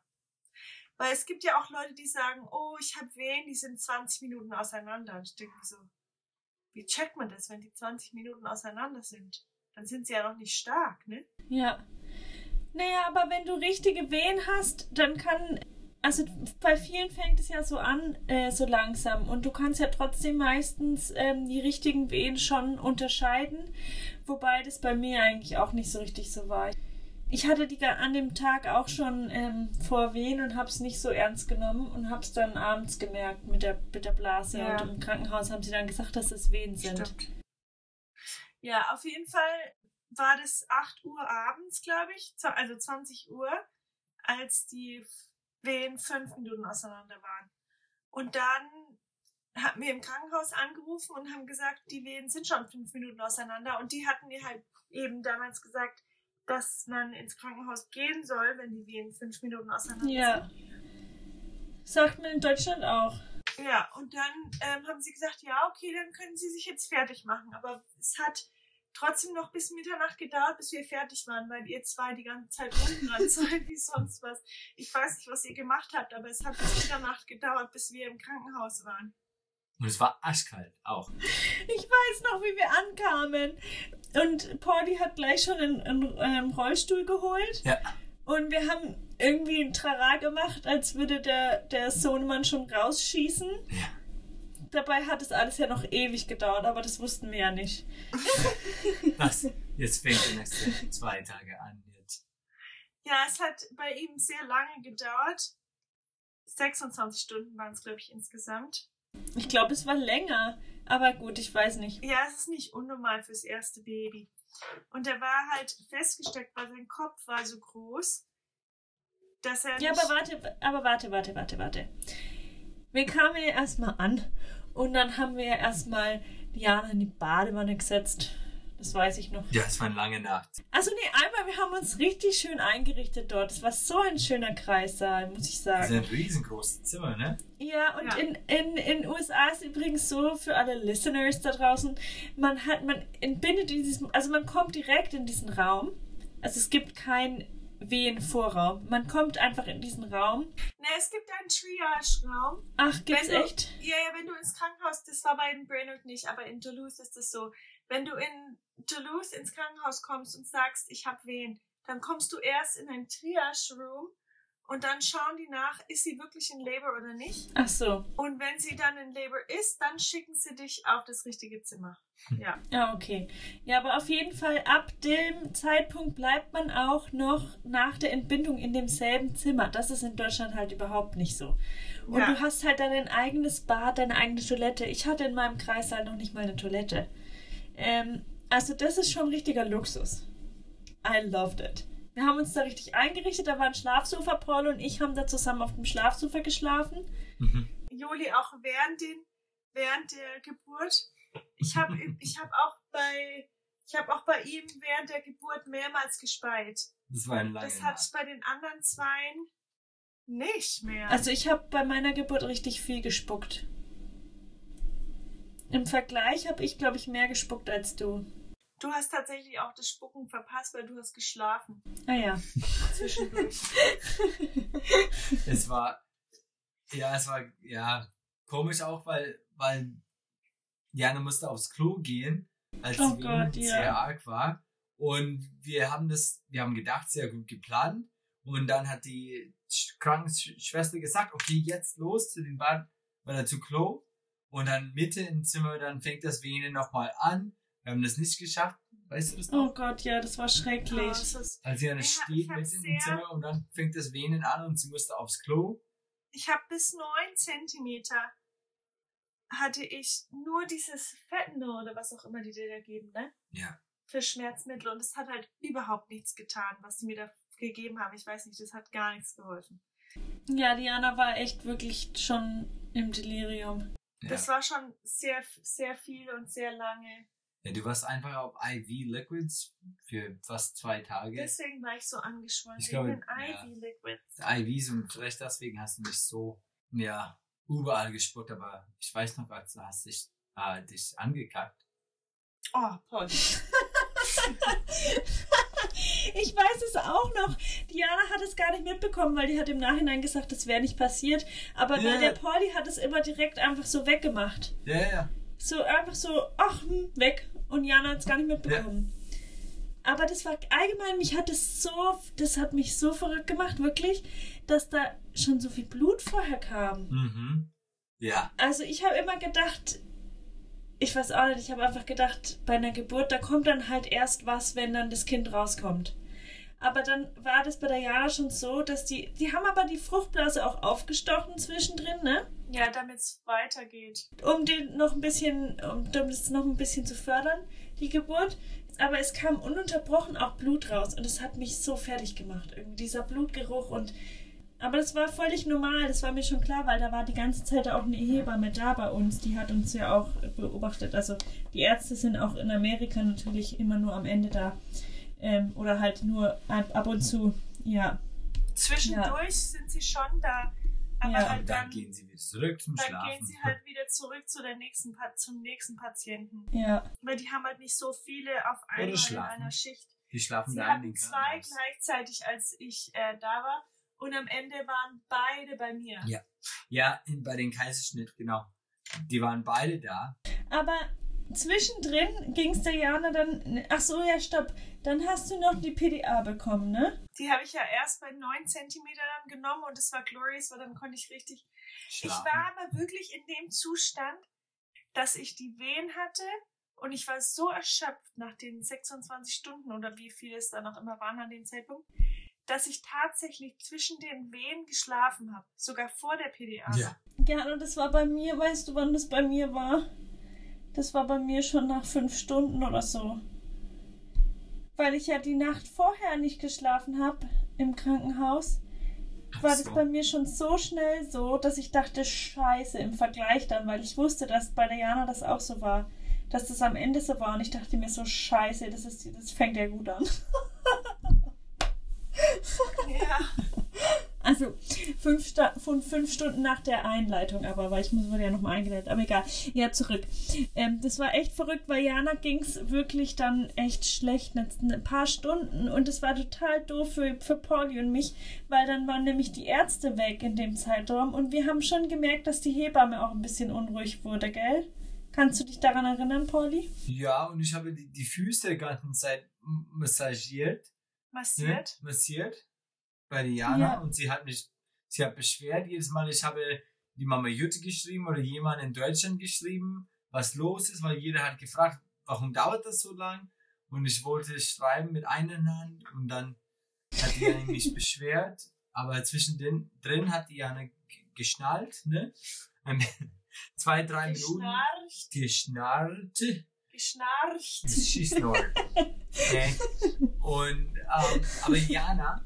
S2: Weil es gibt ja auch Leute, die sagen, oh, ich habe Wehen, die sind 20 Minuten auseinander. Und ich denke mir so, wie checkt man das, wenn die 20 Minuten auseinander sind? Dann sind sie ja noch nicht stark, ne?
S1: Ja. Naja, aber wenn du richtige Wehen hast, dann kann. Also bei vielen fängt es ja so an, äh, so langsam. Und du kannst ja trotzdem meistens ähm, die richtigen Wehen schon unterscheiden. Wobei das bei mir eigentlich auch nicht so richtig so war. Ich hatte die an dem Tag auch schon ähm, vor Wehen und habe es nicht so ernst genommen und habe es dann abends gemerkt mit der, mit der Blase.
S2: Ja.
S1: Und im Krankenhaus haben sie dann gesagt, dass es Wehen sind.
S2: Ja, auf jeden Fall war das 8 Uhr abends, glaube ich, also 20 Uhr, als die Wehen fünf Minuten auseinander waren. Und dann haben wir im Krankenhaus angerufen und haben gesagt, die Wehen sind schon fünf Minuten auseinander. Und die hatten mir halt eben damals gesagt, dass man ins Krankenhaus gehen soll, wenn die Wehen fünf Minuten auseinander
S1: Ja. Sagt man in Deutschland auch.
S2: sind. Ja, und dann ähm, haben sie gesagt, ja, okay, dann können sie sich jetzt fertig machen. Aber es hat trotzdem noch bis Mitternacht gedauert, bis wir fertig waren, weil ihr zwei die ganze Zeit rumgerannt <laughs> seid wie sonst was. Ich weiß nicht, was ihr gemacht habt, aber es hat bis Mitternacht gedauert, bis wir im Krankenhaus waren.
S3: Und es war arschkalt auch.
S1: Ich weiß noch, wie wir ankamen. Und Pauli hat gleich schon einen, einen ähm, Rollstuhl geholt.
S3: Ja.
S1: Und wir haben irgendwie ein Trara gemacht, als würde der, der Sohnemann schon rausschießen.
S3: Ja.
S1: Dabei hat es alles ja noch ewig gedauert, aber das wussten wir ja nicht. <laughs>
S3: Was? Jetzt fängt die nächste zwei Tage an. Jetzt.
S2: Ja, es hat bei ihm sehr lange gedauert. 26 Stunden waren es, glaube ich, insgesamt.
S1: Ich glaube, es war länger. Aber gut, ich weiß nicht.
S2: Ja, es ist nicht unnormal fürs erste Baby. Und er war halt festgesteckt, weil sein Kopf war so groß, dass er.
S1: Ja,
S2: nicht-
S1: aber warte, aber warte, warte, warte, warte. Wir kamen ja erstmal an und dann haben wir erstmal Diana in die Badewanne gesetzt. Das weiß ich noch.
S3: Ja, es war eine lange Nacht.
S1: Also nee, einmal, wir haben uns richtig schön eingerichtet dort. Es war so ein schöner Kreissaal, muss ich
S3: Das ist
S1: sagen.
S3: ein riesengroßes Zimmer, ne?
S1: Ja, und
S2: Ja.
S1: in in in USA ist übrigens so für alle Listeners da draußen, man hat man entbindet in diesem, also man kommt direkt in diesen Raum. Also es gibt kein Wehenvorraum. Man kommt einfach in diesen Raum.
S2: Ne, es gibt einen Triage-Raum.
S1: Ach, gibt's
S2: Wenn du-
S1: echt?
S2: Ja, ja, wenn du ins Krankenhaus, das war bei den Brainerd nicht, aber in Duluth ist es so. Wenn du in Duluth ins Krankenhaus kommst und sagst, ich habe Wehen, dann kommst du erst in ein Triage-Room und dann schauen die nach, ist sie wirklich in Labor oder nicht.
S1: Ach so.
S2: Und wenn sie dann in Labor ist, dann schicken sie dich auf das richtige Zimmer. Ja.
S1: Ja, okay. Ja, aber auf jeden Fall ab dem Zeitpunkt bleibt man auch noch nach der Entbindung in demselben Zimmer. Das ist in Deutschland halt überhaupt nicht so. Und
S2: Ja.
S1: du hast halt dann dein eigenes Bad, deine eigene Toilette. Ich hatte in meinem Kreißsaal noch nicht mal eine Toilette. Ähm, also das ist schon richtiger Luxus. I loved it. Wir haben uns da richtig eingerichtet. Da war ein Schlafsofa. Paul und ich haben da zusammen auf dem Schlafsofa geschlafen.
S3: Mhm.
S2: Juli auch während den während der Geburt. Ich habe ich habe auch bei ich habe auch bei ihm während der Geburt mehrmals gespeit.
S3: Das war eine lange
S2: Das hat es bei den anderen zweien nicht mehr.
S1: Also ich habe bei meiner Geburt richtig viel gespuckt. Im Vergleich habe ich, glaube ich, mehr gespuckt als du.
S2: Du hast tatsächlich auch das Spucken verpasst, weil du hast geschlafen
S1: Ah ja.
S2: zwischendurch. <laughs>
S3: Es war, ja, es war, ja, komisch auch, weil, weil Jana musste aufs Klo gehen, als
S1: Oh
S3: sie
S1: Gott, ja.
S3: sehr arg war. Und wir haben das, wir haben gedacht, sehr gut geplant. Und dann hat die Sch- Krankenschwester gesagt, okay, jetzt los zu den Bad, oder zu Klo. Und dann Mitte im Zimmer, dann fängt das Venen nochmal an. Wir haben das nicht geschafft. Weißt du das noch?
S1: Oh Gott, ja, das war
S2: Oh,
S1: schrecklich.
S2: das ist,
S3: Als sie dann
S2: hab-
S3: steht mitten im Zimmer und dann fängt das Venen an und sie musste aufs Klo.
S2: ich habe bis neun Zentimeter hatte ich nur dieses Fentanyl oder was auch immer die dir da geben, ne?
S3: Ja.
S2: Für Schmerzmittel und es hat halt überhaupt nichts getan, was die mir da gegeben haben. Ich weiß nicht, das hat gar nichts geholfen.
S1: Ja, Diana war echt wirklich schon im Delirium.
S3: Ja.
S2: Das war schon sehr, sehr viel und sehr lange.
S3: Ja, du warst einfach auf IV Liquids für fast zwei Tage.
S2: Deswegen war ich so angeschwollen.
S3: Ich
S2: wegen den
S3: ja.
S2: IV-Liquids.
S3: IVs und vielleicht deswegen hast du nicht so, ja, überall gespuckt, aber ich weiß noch, was du hast dich, äh, dich angekackt.
S2: Oh, Paul. <laughs>
S1: Ich weiß es auch noch. Diana hat es gar nicht mitbekommen, weil die hat im Nachhinein gesagt, das wäre nicht passiert. Aber weil der Pauli hat es immer direkt einfach so weggemacht.
S3: Ja, ja.
S1: So einfach so, ach, hm, weg. Und Jana hat es gar nicht mitbekommen. Aber das war allgemein, mich hat es so, das hat mich so verrückt gemacht, wirklich, dass da schon so viel Blut vorher kam.
S3: Mhm. Ja.
S1: Also ich habe immer gedacht, ich weiß auch nicht, ich habe einfach gedacht, bei einer Geburt, da kommt dann halt erst was, wenn dann das Kind rauskommt. Aber dann war das bei der Jana schon so, dass die, die haben aber die Fruchtblase auch aufgestochen zwischendrin, ne?
S2: Ja, damit es weitergeht.
S1: Um den noch ein bisschen, um das noch ein bisschen zu fördern, die Geburt. Aber es kam ununterbrochen auch Blut raus und es hat mich so fertig gemacht. Irgendwie dieser Blutgeruch und Aber das war völlig normal, das war mir schon klar, weil da war die ganze Zeit auch eine Hebamme da bei uns, die hat uns ja auch beobachtet. Also die Ärzte sind auch in Amerika natürlich immer nur am Ende da. Ähm, oder halt nur ab, ab und zu, ja.
S2: Zwischendurch ja. sind sie schon da. Aber ja. halt
S3: dann, dann, gehen sie wieder zurück zum
S2: dann
S3: Schlafen.
S2: Dann gehen sie halt wieder zurück zu der nächsten, zum nächsten Patienten.
S1: Ja.
S2: Weil die haben halt nicht so viele auf einmal in einer Schicht.
S3: Die schlafen
S2: sie
S3: da
S2: hatten zwei gleichzeitig, als ich äh, da war. Und am Ende waren beide bei mir.
S3: Ja, ja in, bei den Kaiserschnitt, genau. Die waren beide da.
S1: Aber zwischendrin ging es der Jana dann. Ach so, ja, stopp. Dann hast du noch die PDA bekommen, ne?
S2: Die habe ich ja erst bei 9 cm dann genommen und es war glorious, weil dann konnte ich richtig. Schlafen. Ich war aber wirklich in dem Zustand, dass ich die Wehen hatte und ich war so erschöpft nach den 26 Stunden oder wie viel es dann auch immer waren an dem Zeitpunkt, dass ich tatsächlich zwischen den Wehen geschlafen habe, sogar vor der PDA.
S3: Ja.
S1: Ja, und das war bei mir, weißt du, wann das bei mir war? Das war bei mir schon nach fünf Stunden oder so. Weil ich ja die Nacht vorher nicht geschlafen habe im Krankenhaus, war so. das bei mir schon so schnell so, dass ich dachte, scheiße, im Vergleich dann, weil ich wusste, dass bei der Jana das auch so war. Dass das am Ende so war und ich dachte mir so, scheiße, das, ist, das fängt ja gut an.
S2: Ja. <laughs>
S1: Also fünf, fünf, Stunden nach der Einleitung, aber weil ich muss, wurde ja nochmal eingeleitet, aber egal. Ja, zurück. Ähm, das war echt verrückt, weil Jana ging es wirklich dann echt schlecht, ein paar Stunden und es war total doof für, für Pauli und mich, weil dann waren nämlich die Ärzte weg in dem Zeitraum und wir haben schon gemerkt, dass die Hebamme auch ein bisschen unruhig wurde, gell? Kannst du dich daran erinnern, Pauli?
S3: Ja, und ich habe die, die Füße die ganze Zeit massagiert
S2: Massiert?
S3: Ne? Massiert bei Diana ja. und sie hat mich, sie hat beschwert jedes Mal, ich habe die Mama Jutta geschrieben oder jemand in Deutschland geschrieben, was los ist, weil jeder hat gefragt, warum dauert das so lang? Und ich wollte schreiben mit einer Hand und dann hat Diana mich <laughs> beschwert, aber zwischendrin drin hat Diana geschnallt, ne? <laughs> Zwei, drei Minuten. Geschnarrt
S2: geschnarcht.
S3: She snored. <laughs> Okay. Und, ähm, aber Jana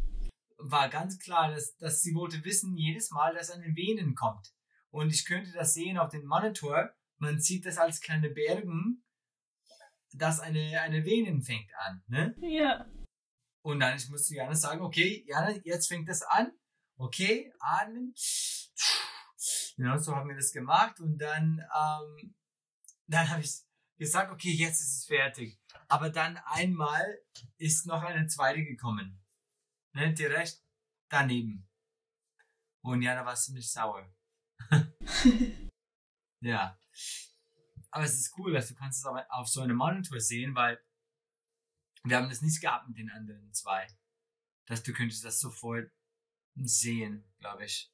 S3: war ganz klar, dass, dass sie wollte wissen jedes Mal, dass eine Venen kommt. Und ich könnte das sehen auf dem Monitor. Man sieht das als kleine Bergen, dass eine, eine Venen fängt an. Ne?
S1: Ja.
S3: Und dann ich musste Jana sagen, okay, Jana, jetzt fängt das an. Okay, atmen. Genau, so haben wir das gemacht. Und dann, ähm, dann habe ich gesagt, okay, jetzt ist es fertig. Aber dann einmal ist noch eine zweite gekommen. Ne, direkt daneben. Und ja, da war sie nicht sauer. <laughs> ja. Aber es ist cool, dass du kannst es aber auf so einem Monitor sehen, weil wir haben das nicht gehabt mit den anderen zwei. Dass du könntest das sofort sehen, glaube ich.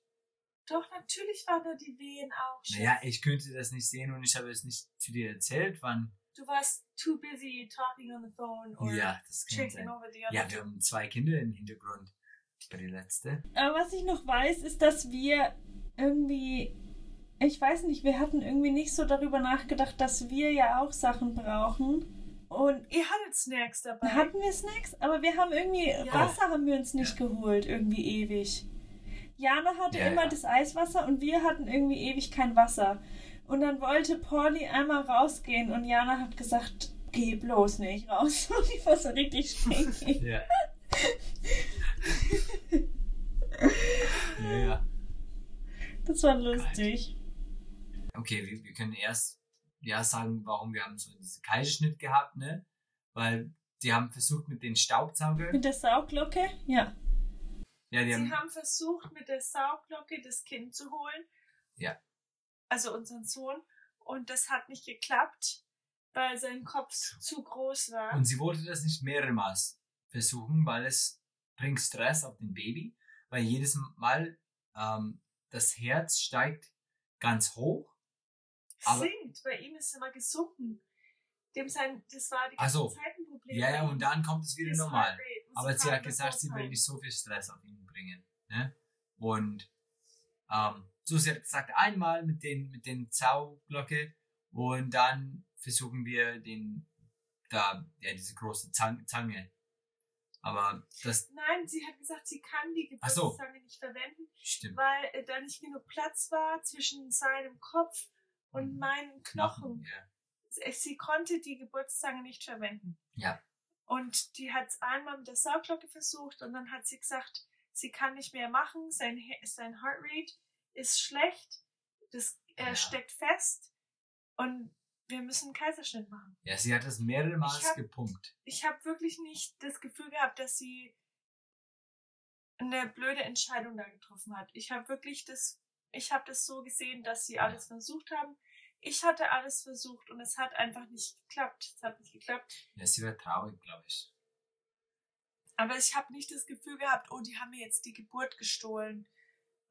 S2: Doch, natürlich waren da die Wehen auch.
S3: Naja, ich könnte das nicht sehen und ich habe es nicht zu dir erzählt, wann.
S2: Du warst too busy talking on the phone or
S3: ja, das
S2: sein. over the other
S3: Ja, wir haben zwei Kinder im Hintergrund. Bei der letzte.
S1: Aber was ich noch weiß, ist, dass wir irgendwie, ich weiß nicht, wir hatten irgendwie nicht so darüber nachgedacht, dass wir ja auch Sachen brauchen. Und
S2: ihr hattet Snacks dabei.
S1: Hatten wir Snacks? Aber wir haben irgendwie, ja. Wasser haben wir uns nicht ja. geholt, irgendwie ewig. Jana hatte ja, immer ja. das Eiswasser und wir hatten irgendwie ewig kein Wasser. Und dann wollte Pauli einmal rausgehen und Jana hat gesagt, geh bloß nicht raus. <laughs> Und ich war so richtig stinkig.
S3: ja. <laughs> ja, ja.
S1: Das war lustig.
S3: Okay, wir, wir, können erst ja sagen, warum wir haben so diesen Kaiserschnitt gehabt, ne? Weil die haben versucht mit den Staubsaugern.
S1: Mit der Sauglocke? Ja.
S3: Ja,
S2: Sie haben, haben versucht, mit der Sauglocke das Kind zu holen.
S3: Ja.
S2: Also unseren Sohn. Und das hat nicht geklappt, weil sein Kopf zu groß war.
S3: Und sie wollte das nicht mehrmals versuchen, weil es bringt Stress auf den Baby, weil jedes Mal ähm, das Herz steigt ganz hoch.
S2: Aber Sinkt, bei ihm ist es immer gesunken. Dem sein, das war die ganze
S3: so.
S2: Zeit ein Problem.
S3: Ja, ja, und dann kommt es wieder normal. Aber sie hat gesagt, sie will nicht so viel Stress auf ihn bringen. Ne? Und ähm, so, sie hat gesagt, einmal mit den, mit den Zauglocke und dann versuchen wir den, da, ja, diese große Zange. Aber das.
S2: Nein, sie hat gesagt, sie kann die Geburtszange so. nicht verwenden,
S3: Stimmt.
S2: weil äh, da nicht genug Platz war zwischen seinem Kopf und
S3: Mhm.
S2: meinen Knochen.
S3: Ja.
S2: Sie- Sie konnte die Geburtszange nicht verwenden.
S3: Ja.
S2: Und die hat es einmal mit der Sauglocke versucht und dann hat sie gesagt, sie kann nicht mehr machen, sein, sein Heart Rate ist schlecht, das, er
S3: Ja.
S2: steckt fest und wir müssen einen Kaiserschnitt machen.
S3: ja, sie hat das mehrere Mal
S2: Ich hab-
S3: gepumpt.
S2: Ich habe wirklich nicht das Gefühl gehabt, dass sie eine blöde Entscheidung da getroffen hat. Ich habe wirklich das, ich habe das so gesehen, dass sie alles versucht haben. Ich hatte alles versucht und es hat einfach nicht geklappt. Es hat nicht geklappt.
S3: Ja, sie war traurig, glaube ich.
S2: Aber ich habe nicht das Gefühl gehabt, oh, die haben mir jetzt die Geburt gestohlen,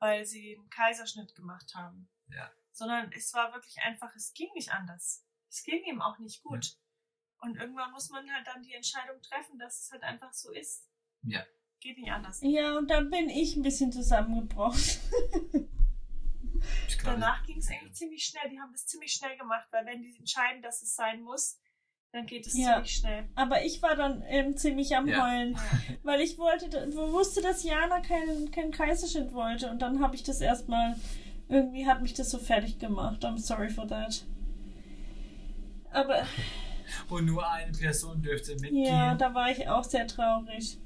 S2: weil sie einen Kaiserschnitt gemacht haben.
S3: Ja.
S2: Sondern es war wirklich einfach, es ging nicht anders. Es ging ihm auch nicht gut. Und irgendwann muss man halt dann die Entscheidung treffen, dass es halt einfach so ist.
S3: Ja.
S2: Geht nicht anders.
S1: Ja, und dann bin ich ein bisschen zusammengebrochen.
S2: Danach ging es eigentlich ziemlich schnell. Die haben das ziemlich schnell gemacht, weil wenn die entscheiden, dass es sein muss, dann geht es
S1: Ja.
S2: ziemlich schnell.
S1: Aber ich war dann ähm, ziemlich am
S3: Ja.
S1: Heulen, <laughs> weil ich wollte, wusste, dass Jana keinen keinen Kaiserschnitt wollte. Und dann habe ich das erstmal, irgendwie hat mich das so fertig gemacht. I'm sorry for that. Aber
S3: Und nur eine Person dürfte mitgehen.
S1: ja, da war ich auch sehr traurig.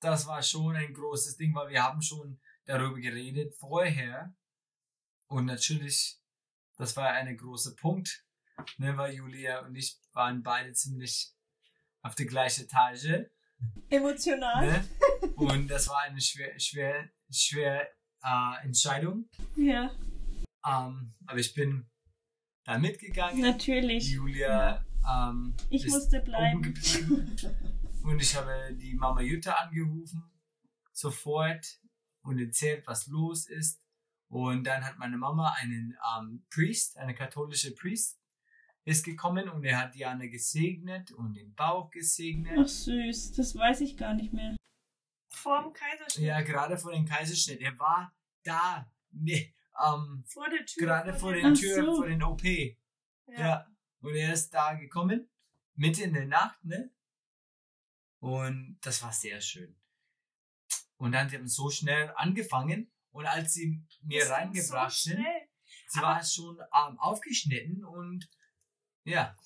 S3: das war schon ein großes Ding, weil wir haben schon darüber geredet vorher. Und natürlich, das war ein großer Punkt, ne, weil Julia und ich waren beide ziemlich auf der gleichen Etage.
S1: Emotional.
S3: Ne? Und das war eine schwer, schwer, schwer äh, Entscheidung.
S1: Ja,
S3: Ähm, aber ich bin da mitgegangen.
S1: natürlich.
S3: Julia ähm,
S1: Ich musste bleiben.
S3: Und ich habe die Mama Jutta angerufen, sofort, und erzählt, was los ist. Und dann hat meine Mama einen ähm, Priest, eine katholische Priest, ist gekommen und er hat Diana gesegnet und den Bauch gesegnet.
S1: Ach süß, das weiß ich gar nicht mehr.
S2: Vor dem Kaiserschnitt.
S3: Ja, gerade vor dem Kaiserschnitt. Er war da, ne, ähm,
S2: Vor der Tür.
S3: gerade vor
S2: der-
S3: den Türen,
S1: so.
S3: vor den OP.
S2: Ja.
S3: Ja. Und er ist da gekommen, mitten in der Nacht, ne? Und das war sehr schön. Und dann, sie haben so schnell angefangen und als sie mir
S2: Das
S3: reingebracht
S2: so
S3: sind, sie
S2: Aber-
S3: war schon ähm, aufgeschnitten und ja,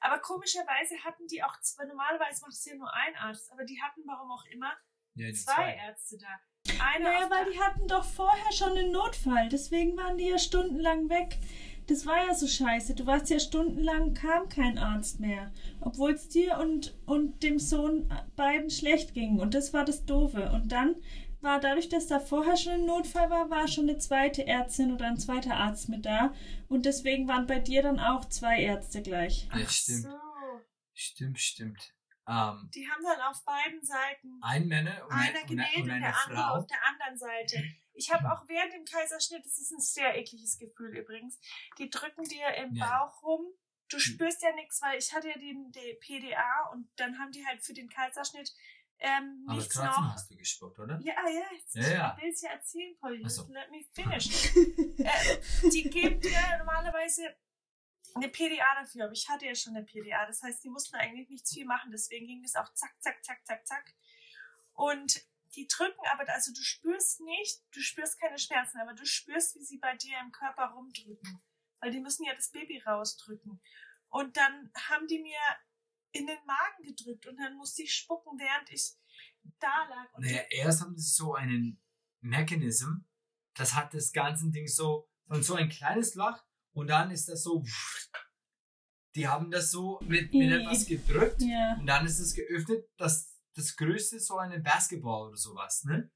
S2: Aber komischerweise hatten die auch zwei, normalerweise macht es ja nur ein Arzt, aber die hatten, warum auch immer,
S3: ja
S2: zwei,
S3: zwei.
S2: Ärzte da. Einer
S1: Naja, weil die hatten doch vorher schon einen Notfall. Deswegen waren die ja stundenlang weg. Das war ja so scheiße. Du warst ja stundenlang, kam kein Arzt mehr. Obwohl es dir und, und dem Sohn beiden schlecht ging. Und das war das Doofe. Und dann war dadurch, dass da vorher schon ein Notfall war, war schon eine zweite Ärztin oder ein zweiter Arzt mit da. Und deswegen waren bei dir dann auch zwei Ärzte gleich.
S3: Ja,
S2: Ach
S3: stimmt.
S2: So.
S3: Stimmt, stimmt. Ähm,
S2: Die haben dann auf beiden Seiten
S3: ein Männer und, ein,
S2: einer
S3: und,
S2: genäht und
S3: und eine
S2: der andere
S3: Frau.
S2: auf der anderen Seite. Ich habe auch während dem Kaiserschnitt, das ist ein sehr ekliges Gefühl übrigens, die drücken dir im
S3: Ja.
S2: Bauch rum. Du spürst ja nichts, weil ich hatte ja den, den PDA und dann haben die halt für den Kaiserschnitt ähm,
S3: Aber
S2: nichts
S3: trotzdem
S2: noch.
S3: hast du gespuckt, oder?
S2: Ja, ja, jetzt,
S3: Ja, ja.
S2: ich will es ja erzählen.
S3: Ach so.
S2: Just Let me finish. <laughs> äh, die geben dir normalerweise eine PDA dafür, aber ich hatte ja schon eine PDA. Das heißt, die mussten eigentlich nicht viel machen. Deswegen ging das auch zack, zack, zack, zack, zack. Und die drücken aber, also du spürst nicht, du spürst keine Schmerzen, aber du spürst, wie sie bei dir im Körper rumdrücken. Weil die müssen ja das Baby rausdrücken. Und dann haben die mir in den Magen gedrückt und dann musste ich spucken, während ich da lag. Und
S3: Naja, erst haben sie so einen Mechanism, das hat das ganze Ding so, von so ein kleines Loch und dann ist das so, die haben das so mit, mit etwas gedrückt
S1: Ja.
S3: und dann ist es geöffnet, das, das größte so eine Basketball oder sowas, ne?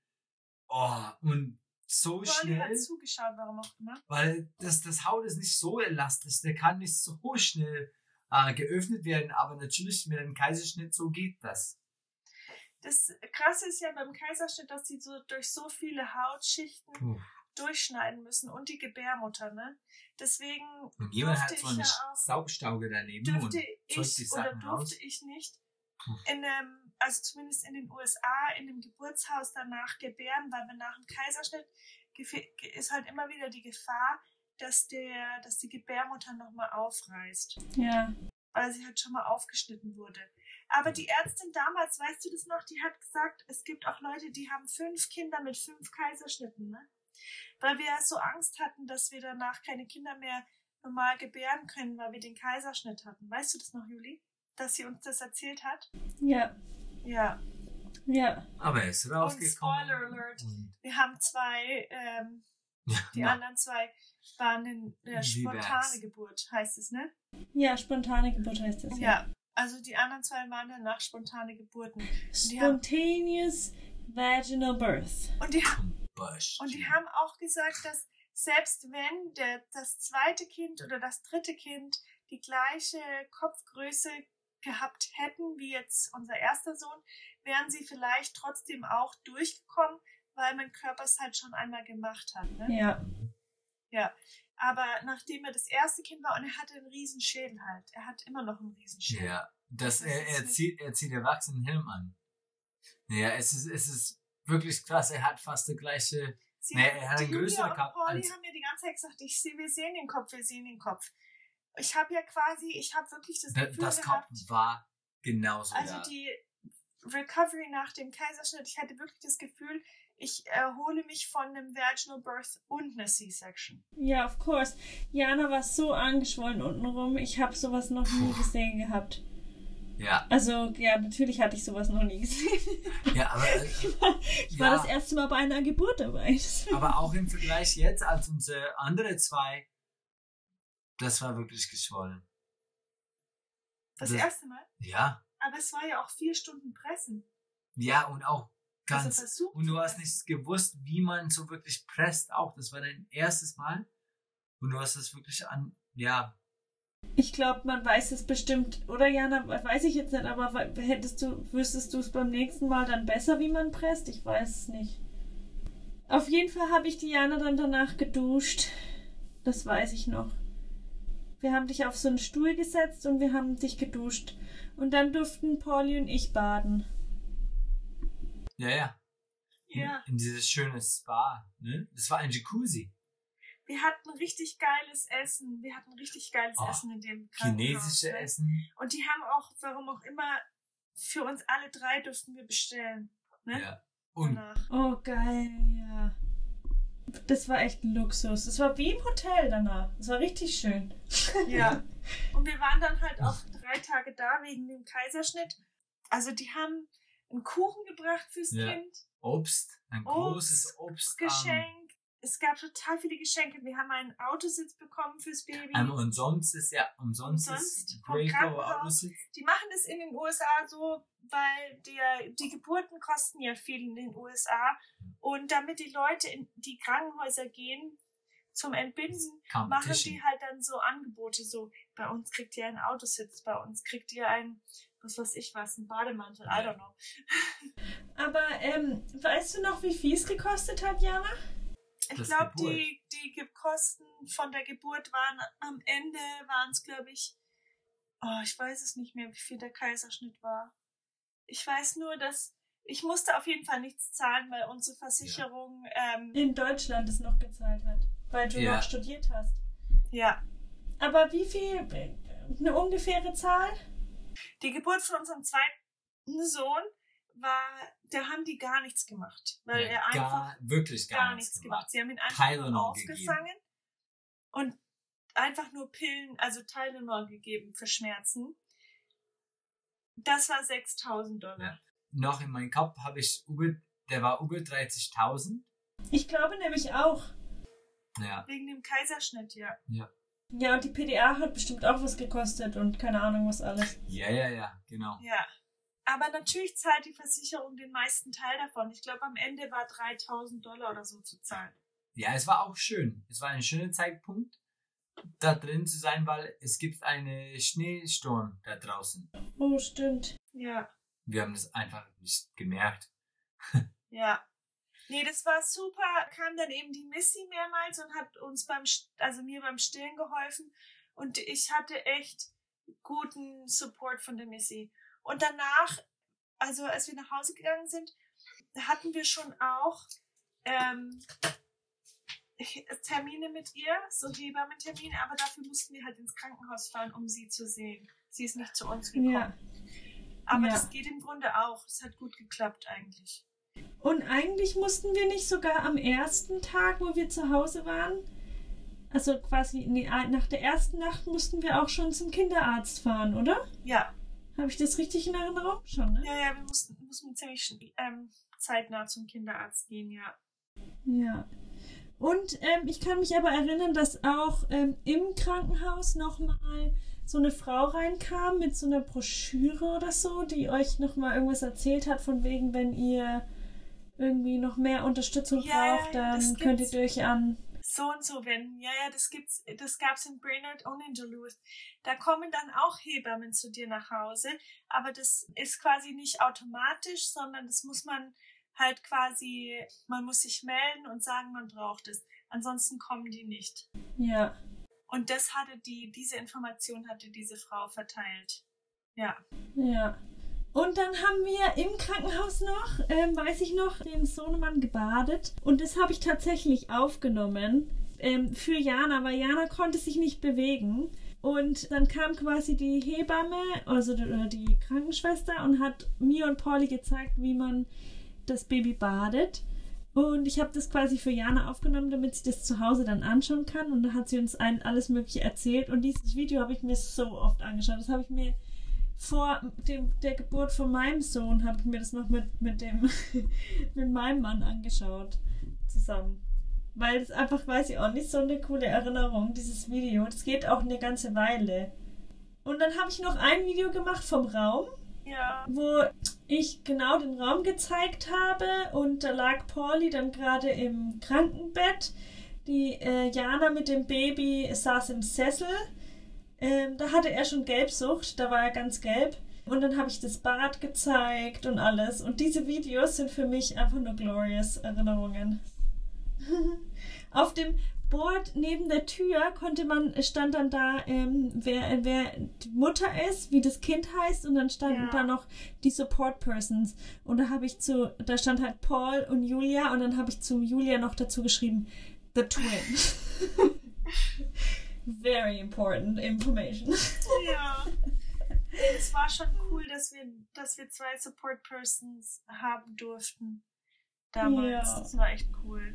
S3: Oh, und so
S2: Polly
S3: schnell,
S2: hat zugeschaut, warum auch immer.
S3: weil das, das Haut ist nicht so elastisch, der kann nicht so schnell äh, geöffnet werden, aber natürlich mit einem Kaiserschnitt so geht das.
S2: Das Krasse ist ja beim Kaiserschnitt, dass die so durch so viele Hautschichten
S3: Puh.
S2: durchschneiden müssen und die Gebärmutter, ne? Deswegen
S3: Und jemand hat so
S2: ich
S3: einen
S2: ja auch,
S3: Saugstauge daneben und
S2: dürfte
S3: die
S2: ich oder durfte
S3: raus.
S2: ich nicht in einem, also zumindest in den USA, in dem Geburtshaus danach gebären, weil wir nach dem Kaiserschnitt ist halt immer wieder die Gefahr, dass der, dass die Gebärmutter nochmal aufreißt.
S1: Ja.
S2: weil sie halt schon mal aufgeschnitten wurde. Aber die Ärztin damals, weißt du das noch, die hat gesagt, es gibt auch Leute, die haben fünf Kinder mit fünf Kaiserschnitten, ne? Weil wir so Angst hatten, dass wir danach keine Kinder mehr normal gebären können, weil wir den Kaiserschnitt hatten. Weißt du das noch, Juli? Dass sie uns das erzählt hat?
S1: Ja,
S2: Ja.
S1: ja.
S3: Aber er ist
S2: Und
S3: rausgekommen.
S2: Spoiler Alert,
S3: Und
S2: wir haben zwei, ähm, die
S3: Ja.
S2: anderen zwei waren in äh, spontane? Geburt, heißt es, ne?
S1: Ja, spontane Geburt heißt das.
S2: Ja. Also die anderen zwei waren danach spontane Geburten.
S1: Spontaneous vaginal birth.
S2: Und die,
S3: Busch.
S2: und die haben auch gesagt, dass selbst wenn der, das zweite Kind oder das dritte Kind die gleiche Kopfgröße gehabt hätten wie jetzt unser erster Sohn, wären sie vielleicht trotzdem auch durchgekommen, weil mein Körper es halt schon einmal gemacht hat. Ne?
S1: Ja.
S2: Aber nachdem er das erste Kind war und er hatte einen riesen Schädel halt, er hat immer noch einen riesen Schädel.
S3: Ja, das,
S2: Das
S3: er, er, zieht, er zieht Erwachsenenhelm an. Ja, es ist, es ist wirklich krass. Er hat fast die gleiche.
S2: Sie haben-
S3: er hat einen größeren gehabt
S2: Pauli haben mir die ganze Zeit gesagt, ich sehe, wir sehen den Kopf, wir sehen den Kopf. Ich habe ja quasi, ich habe wirklich das
S3: Da-
S2: Gefühl
S3: Das
S2: gehabt,
S3: Kopf war genauso.
S2: also
S3: ja.
S2: die Recovery nach dem Kaiserschnitt, ich hatte wirklich das Gefühl, ich erhole mich von einem Vaginal Birth und einer C-Section.
S1: Ja, of course. Jana war so angeschwollen untenrum. Ich habe sowas noch nie gesehen gehabt.
S3: ja,
S1: Also, ja, natürlich hatte ich sowas noch nie gesehen.
S3: ja, aber, äh, <laughs>
S1: Ich war
S3: Ja.
S1: das erste Mal bei einer Geburt dabei. <laughs>
S3: aber auch im Vergleich jetzt als unsere andere zwei, das war wirklich geschwollen.
S2: Das,
S3: Das-
S2: erste Mal.
S3: Ja,
S2: Aber es war ja auch vier Stunden Pressen.
S3: ja und auch ganz.
S2: Also versucht
S3: und du hast nicht gewusst, wie man so wirklich presst. Auch das war dein erstes Mal und du hast es wirklich an, ja,
S1: Ich glaube, man weiß es bestimmt. Oder Jana, weiß ich jetzt nicht, aber hättest du, wüsstest du es beim nächsten Mal dann besser, wie man presst? Ich weiß es nicht. Auf jeden Fall habe ich die Jana dann danach geduscht. Das weiß ich noch. Wir haben dich auf so einen Stuhl gesetzt und wir haben dich geduscht. Und dann durften Pauli und ich baden.
S3: Ja, ja. In,
S2: Ja,
S3: in dieses schöne Spa, ne? Das war ein Jacuzzi.
S2: wir hatten richtig geiles Essen. Wir hatten richtig geiles
S3: Oh,
S2: Essen in dem Krankenhaus.
S3: Chinesische
S2: ne?
S3: Essen.
S2: Und die haben auch, warum auch immer, für uns alle drei durften wir bestellen. Ne?
S3: Ja. Und
S2: Danach.
S1: Oh, geil, ja. Das war echt ein Luxus. Das war wie im Hotel danach. Das war richtig schön. <laughs>
S2: Ja. Und wir waren dann halt auch drei Tage da wegen dem Kaiserschnitt. Also die haben einen Kuchen gebracht fürs
S3: Ja.
S2: Kind,
S3: Obst, ein
S2: Obst,
S3: großes Obst.
S2: Geschenk. Es gab total viele Geschenke. Wir haben einen Autositz bekommen fürs Baby.
S3: Ähm, und sonst ist ja, umsonst,
S2: Umsonst
S3: ist. Autositz.
S2: Die machen das in den USA so, weil der, die Geburten kosten ja viel in den USA. Und damit die Leute in die Krankenhäuser gehen zum Entbinden, machen die halt dann so Angebote, so bei uns kriegt ihr einen Autositz, bei uns kriegt ihr ein, was weiß ich was, ein Bademantel, I
S3: Ja.
S2: don't know. <laughs>
S1: Aber ähm, weißt du noch, wie viel es gekostet hat, Jana?
S2: Ich glaube, die, die Kosten von der Geburt waren am Ende, waren es, glaube ich, oh, ich weiß es nicht mehr, wie viel der Kaiserschnitt war. Ich weiß nur, dass ich musste auf jeden Fall nichts zahlen, weil unsere Versicherung, ähm,
S1: In Deutschland es noch gezahlt hat, weil du
S3: Ja.
S1: noch studiert hast.
S2: ja,
S1: Aber wie viel? äh, Eine ungefähre Zahl?
S2: Die Geburt von unserem zweiten Sohn war, da haben die gar nichts gemacht, weil
S3: Ja,
S2: er einfach
S3: gar, wirklich gar,
S2: gar nichts gemacht. Sie haben ihn einfach
S3: Tylenol
S2: nur aufgefangen und einfach nur Pillen, also Tylenol gegeben für Schmerzen. Das war 6000 Dollar.
S3: Ja. Noch in meinem Kopf habe ich über, der war über 30.000.
S1: Ich glaube nämlich auch.
S3: Ja,
S2: Wegen dem Kaiserschnitt, ja.
S1: Ja, und die PDA hat bestimmt auch was gekostet und keine Ahnung was alles.
S3: ja, ja, ja, genau.
S2: Ja. Aber natürlich zahlt die Versicherung den meisten Teil davon. Ich glaube, am Ende war 3000 Dollar oder so zu zahlen.
S3: Ja, es war auch schön. Es war ein schöner Zeitpunkt, da drin zu sein, weil es gibt einen Schneesturm da draußen.
S1: Oh, stimmt.
S2: Ja.
S3: Wir haben das einfach nicht gemerkt.
S2: Ja. Nee, das war super. Kam dann eben die Missy mehrmals und hat uns beim, also mir beim Stillen geholfen. Und ich hatte echt guten Support von der Missy. Und danach, also als wir nach Hause gegangen sind, hatten wir schon auch ähm, Termine mit ihr, so Hebammentermine, aber dafür mussten wir halt ins Krankenhaus fahren, um sie zu sehen. Sie ist nicht zu uns gekommen.
S1: Ja.
S2: Aber
S1: Ja.
S2: das geht im Grunde auch. Es hat gut geklappt eigentlich.
S1: Und eigentlich mussten wir nicht sogar am ersten Tag, wo wir zu Hause waren, also quasi nee, nach der ersten Nacht mussten wir auch schon zum Kinderarzt fahren, oder?
S2: Ja,
S1: Habe ich das richtig in Erinnerung? Schon, ne?
S2: ja, ja, wir mussten, mussten ziemlich ähm, zeitnah zum Kinderarzt gehen, ja.
S1: Ja. Und ähm, ich kann mich aber erinnern, dass auch ähm, im Krankenhaus nochmal so eine Frau reinkam mit so einer Broschüre oder so, die euch nochmal irgendwas erzählt hat, von wegen, wenn ihr irgendwie noch mehr Unterstützung
S2: Ja,
S1: braucht, dann könnt ihr euch an.
S2: So und so wenden. Ja, ja, das gibt's, das gab's in Brainerd und in Duluth. Da kommen dann auch Hebammen zu dir nach Hause, aber das ist quasi nicht automatisch, sondern das muss man halt quasi, man muss sich melden und sagen, man braucht es. Ansonsten kommen die nicht.
S1: Ja.
S2: Und das hatte die, diese Information hatte diese Frau verteilt. Ja.
S1: Ja. Und dann haben wir im Krankenhaus noch, ähm, weiß ich noch, den Sohnemann gebadet. Und das habe ich tatsächlich aufgenommen ähm, für Jana, weil Jana konnte sich nicht bewegen. Und dann kam quasi die Hebamme, also die, die Krankenschwester, und hat mir und Pauli gezeigt, wie man das Baby badet. Und ich habe das quasi für Jana aufgenommen, damit sie das zu Hause dann anschauen kann. Und da hat sie uns ein, alles Mögliche erzählt. Und dieses Video habe ich mir so oft angeschaut. Das habe ich mir vor dem, der Geburt von meinem Sohn habe ich mir das noch mit, mit dem <laughs> mit meinem Mann angeschaut zusammen. Weil es einfach, weiß ich auch nicht, so eine coole Erinnerung, dieses Video. Das geht auch eine ganze Weile. Und dann habe ich noch ein Video gemacht vom Raum,
S2: Ja.
S1: wo ich genau den Raum gezeigt habe und da lag Pauli dann gerade im Krankenbett. Die äh, Jana mit dem Baby saß im Sessel. Ähm, da hatte er schon Gelbsucht, da war er ganz gelb. Und dann habe ich das Bad gezeigt und alles. Und diese Videos sind für mich einfach nur glorious Erinnerungen. <laughs> Auf dem Board neben der Tür konnte man, stand dann da, ähm, wer, wer die Mutter ist, wie das Kind heißt, und dann standen
S2: Ja.
S1: da noch die Support Persons. Und da habe ich zu, da stand halt Paul und Julia, und dann habe ich zu Julia noch dazu geschrieben, The Twin. <laughs> Very important information.
S2: Ja. <laughs> Es war schon cool, dass wir, dass wir zwei Support Persons haben durften. Damals.
S1: Ja.
S2: Das war echt cool.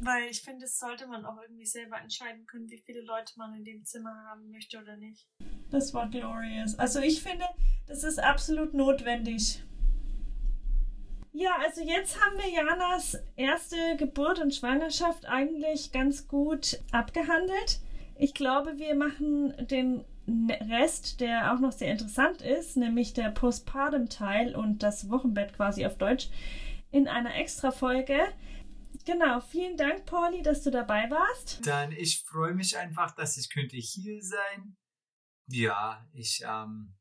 S2: Weil ich finde, das sollte man auch irgendwie selber entscheiden können, wie viele Leute man in dem Zimmer haben möchte oder nicht.
S1: Das war glorious. Also ich finde, das ist absolut notwendig. Ja, also jetzt haben wir Janas erste Geburt und Schwangerschaft eigentlich ganz gut abgehandelt. Ich glaube, wir machen den Rest, der auch noch sehr interessant ist, nämlich der Postpartum-Teil und das Wochenbett quasi auf Deutsch, in einer extra Folge. Genau, vielen Dank, Pauli, dass du dabei warst.
S3: Dann, ich freue mich einfach, dass ich könnte hier sein. Ja, ich ähm,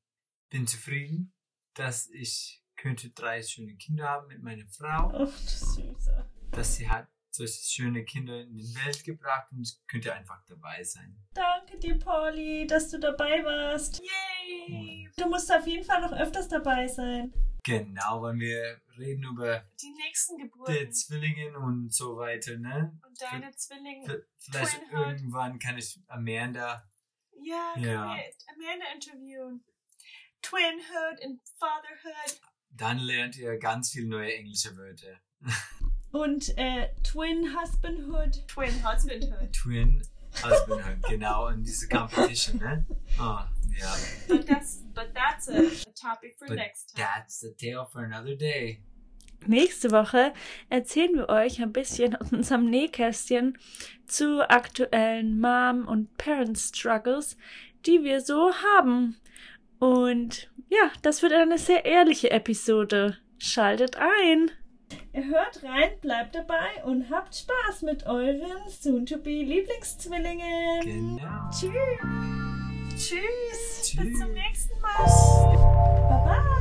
S3: bin zufrieden, dass ich könnte drei schöne Kinder haben mit meiner Frau,
S1: Oh, du Süße.
S3: dass sie hat solche schöne Kinder in die Welt gebracht und ich könnte einfach dabei sein.
S1: Danke dir, Pauli, dass du dabei warst.
S2: Yay!
S1: Du musst auf jeden Fall noch öfters dabei sein.
S3: Genau, weil wir reden über
S2: Die nächsten
S3: die
S2: Geburten.
S3: Zwillinge und so weiter, ne?
S2: Und deine Zwillinge.
S3: Vielleicht
S2: Twinhood.
S3: irgendwann kann ich Amanda
S2: Ja,
S3: Ja.
S2: Amanda interviewen. Twinhood and Fatherhood.
S3: Dann lernt ihr ganz viel neue englische Wörter.
S1: Und äh, Twin Husbandhood.
S2: Twin Husbandhood.
S3: Twin Husbandhood, genau, in diese Competition, ne? Ah, ja.
S2: But that's but that's a, a topic for
S3: But
S2: next time.
S3: That's the tale for another day.
S1: Nächste Woche erzählen wir euch ein bisschen aus unserem Nähkästchen zu aktuellen Mom- und Parent-Struggles, die wir so haben. Und ja, das wird eine sehr ehrliche Episode. Schaltet ein! Ihr hört rein, bleibt dabei und habt Spaß mit euren soon-to-be-Lieblingszwillingen.
S3: Genau.
S1: Tschüss!
S2: Tschüss. Bis
S3: Tschüss.
S2: zum nächsten Mal.
S1: Bye-bye!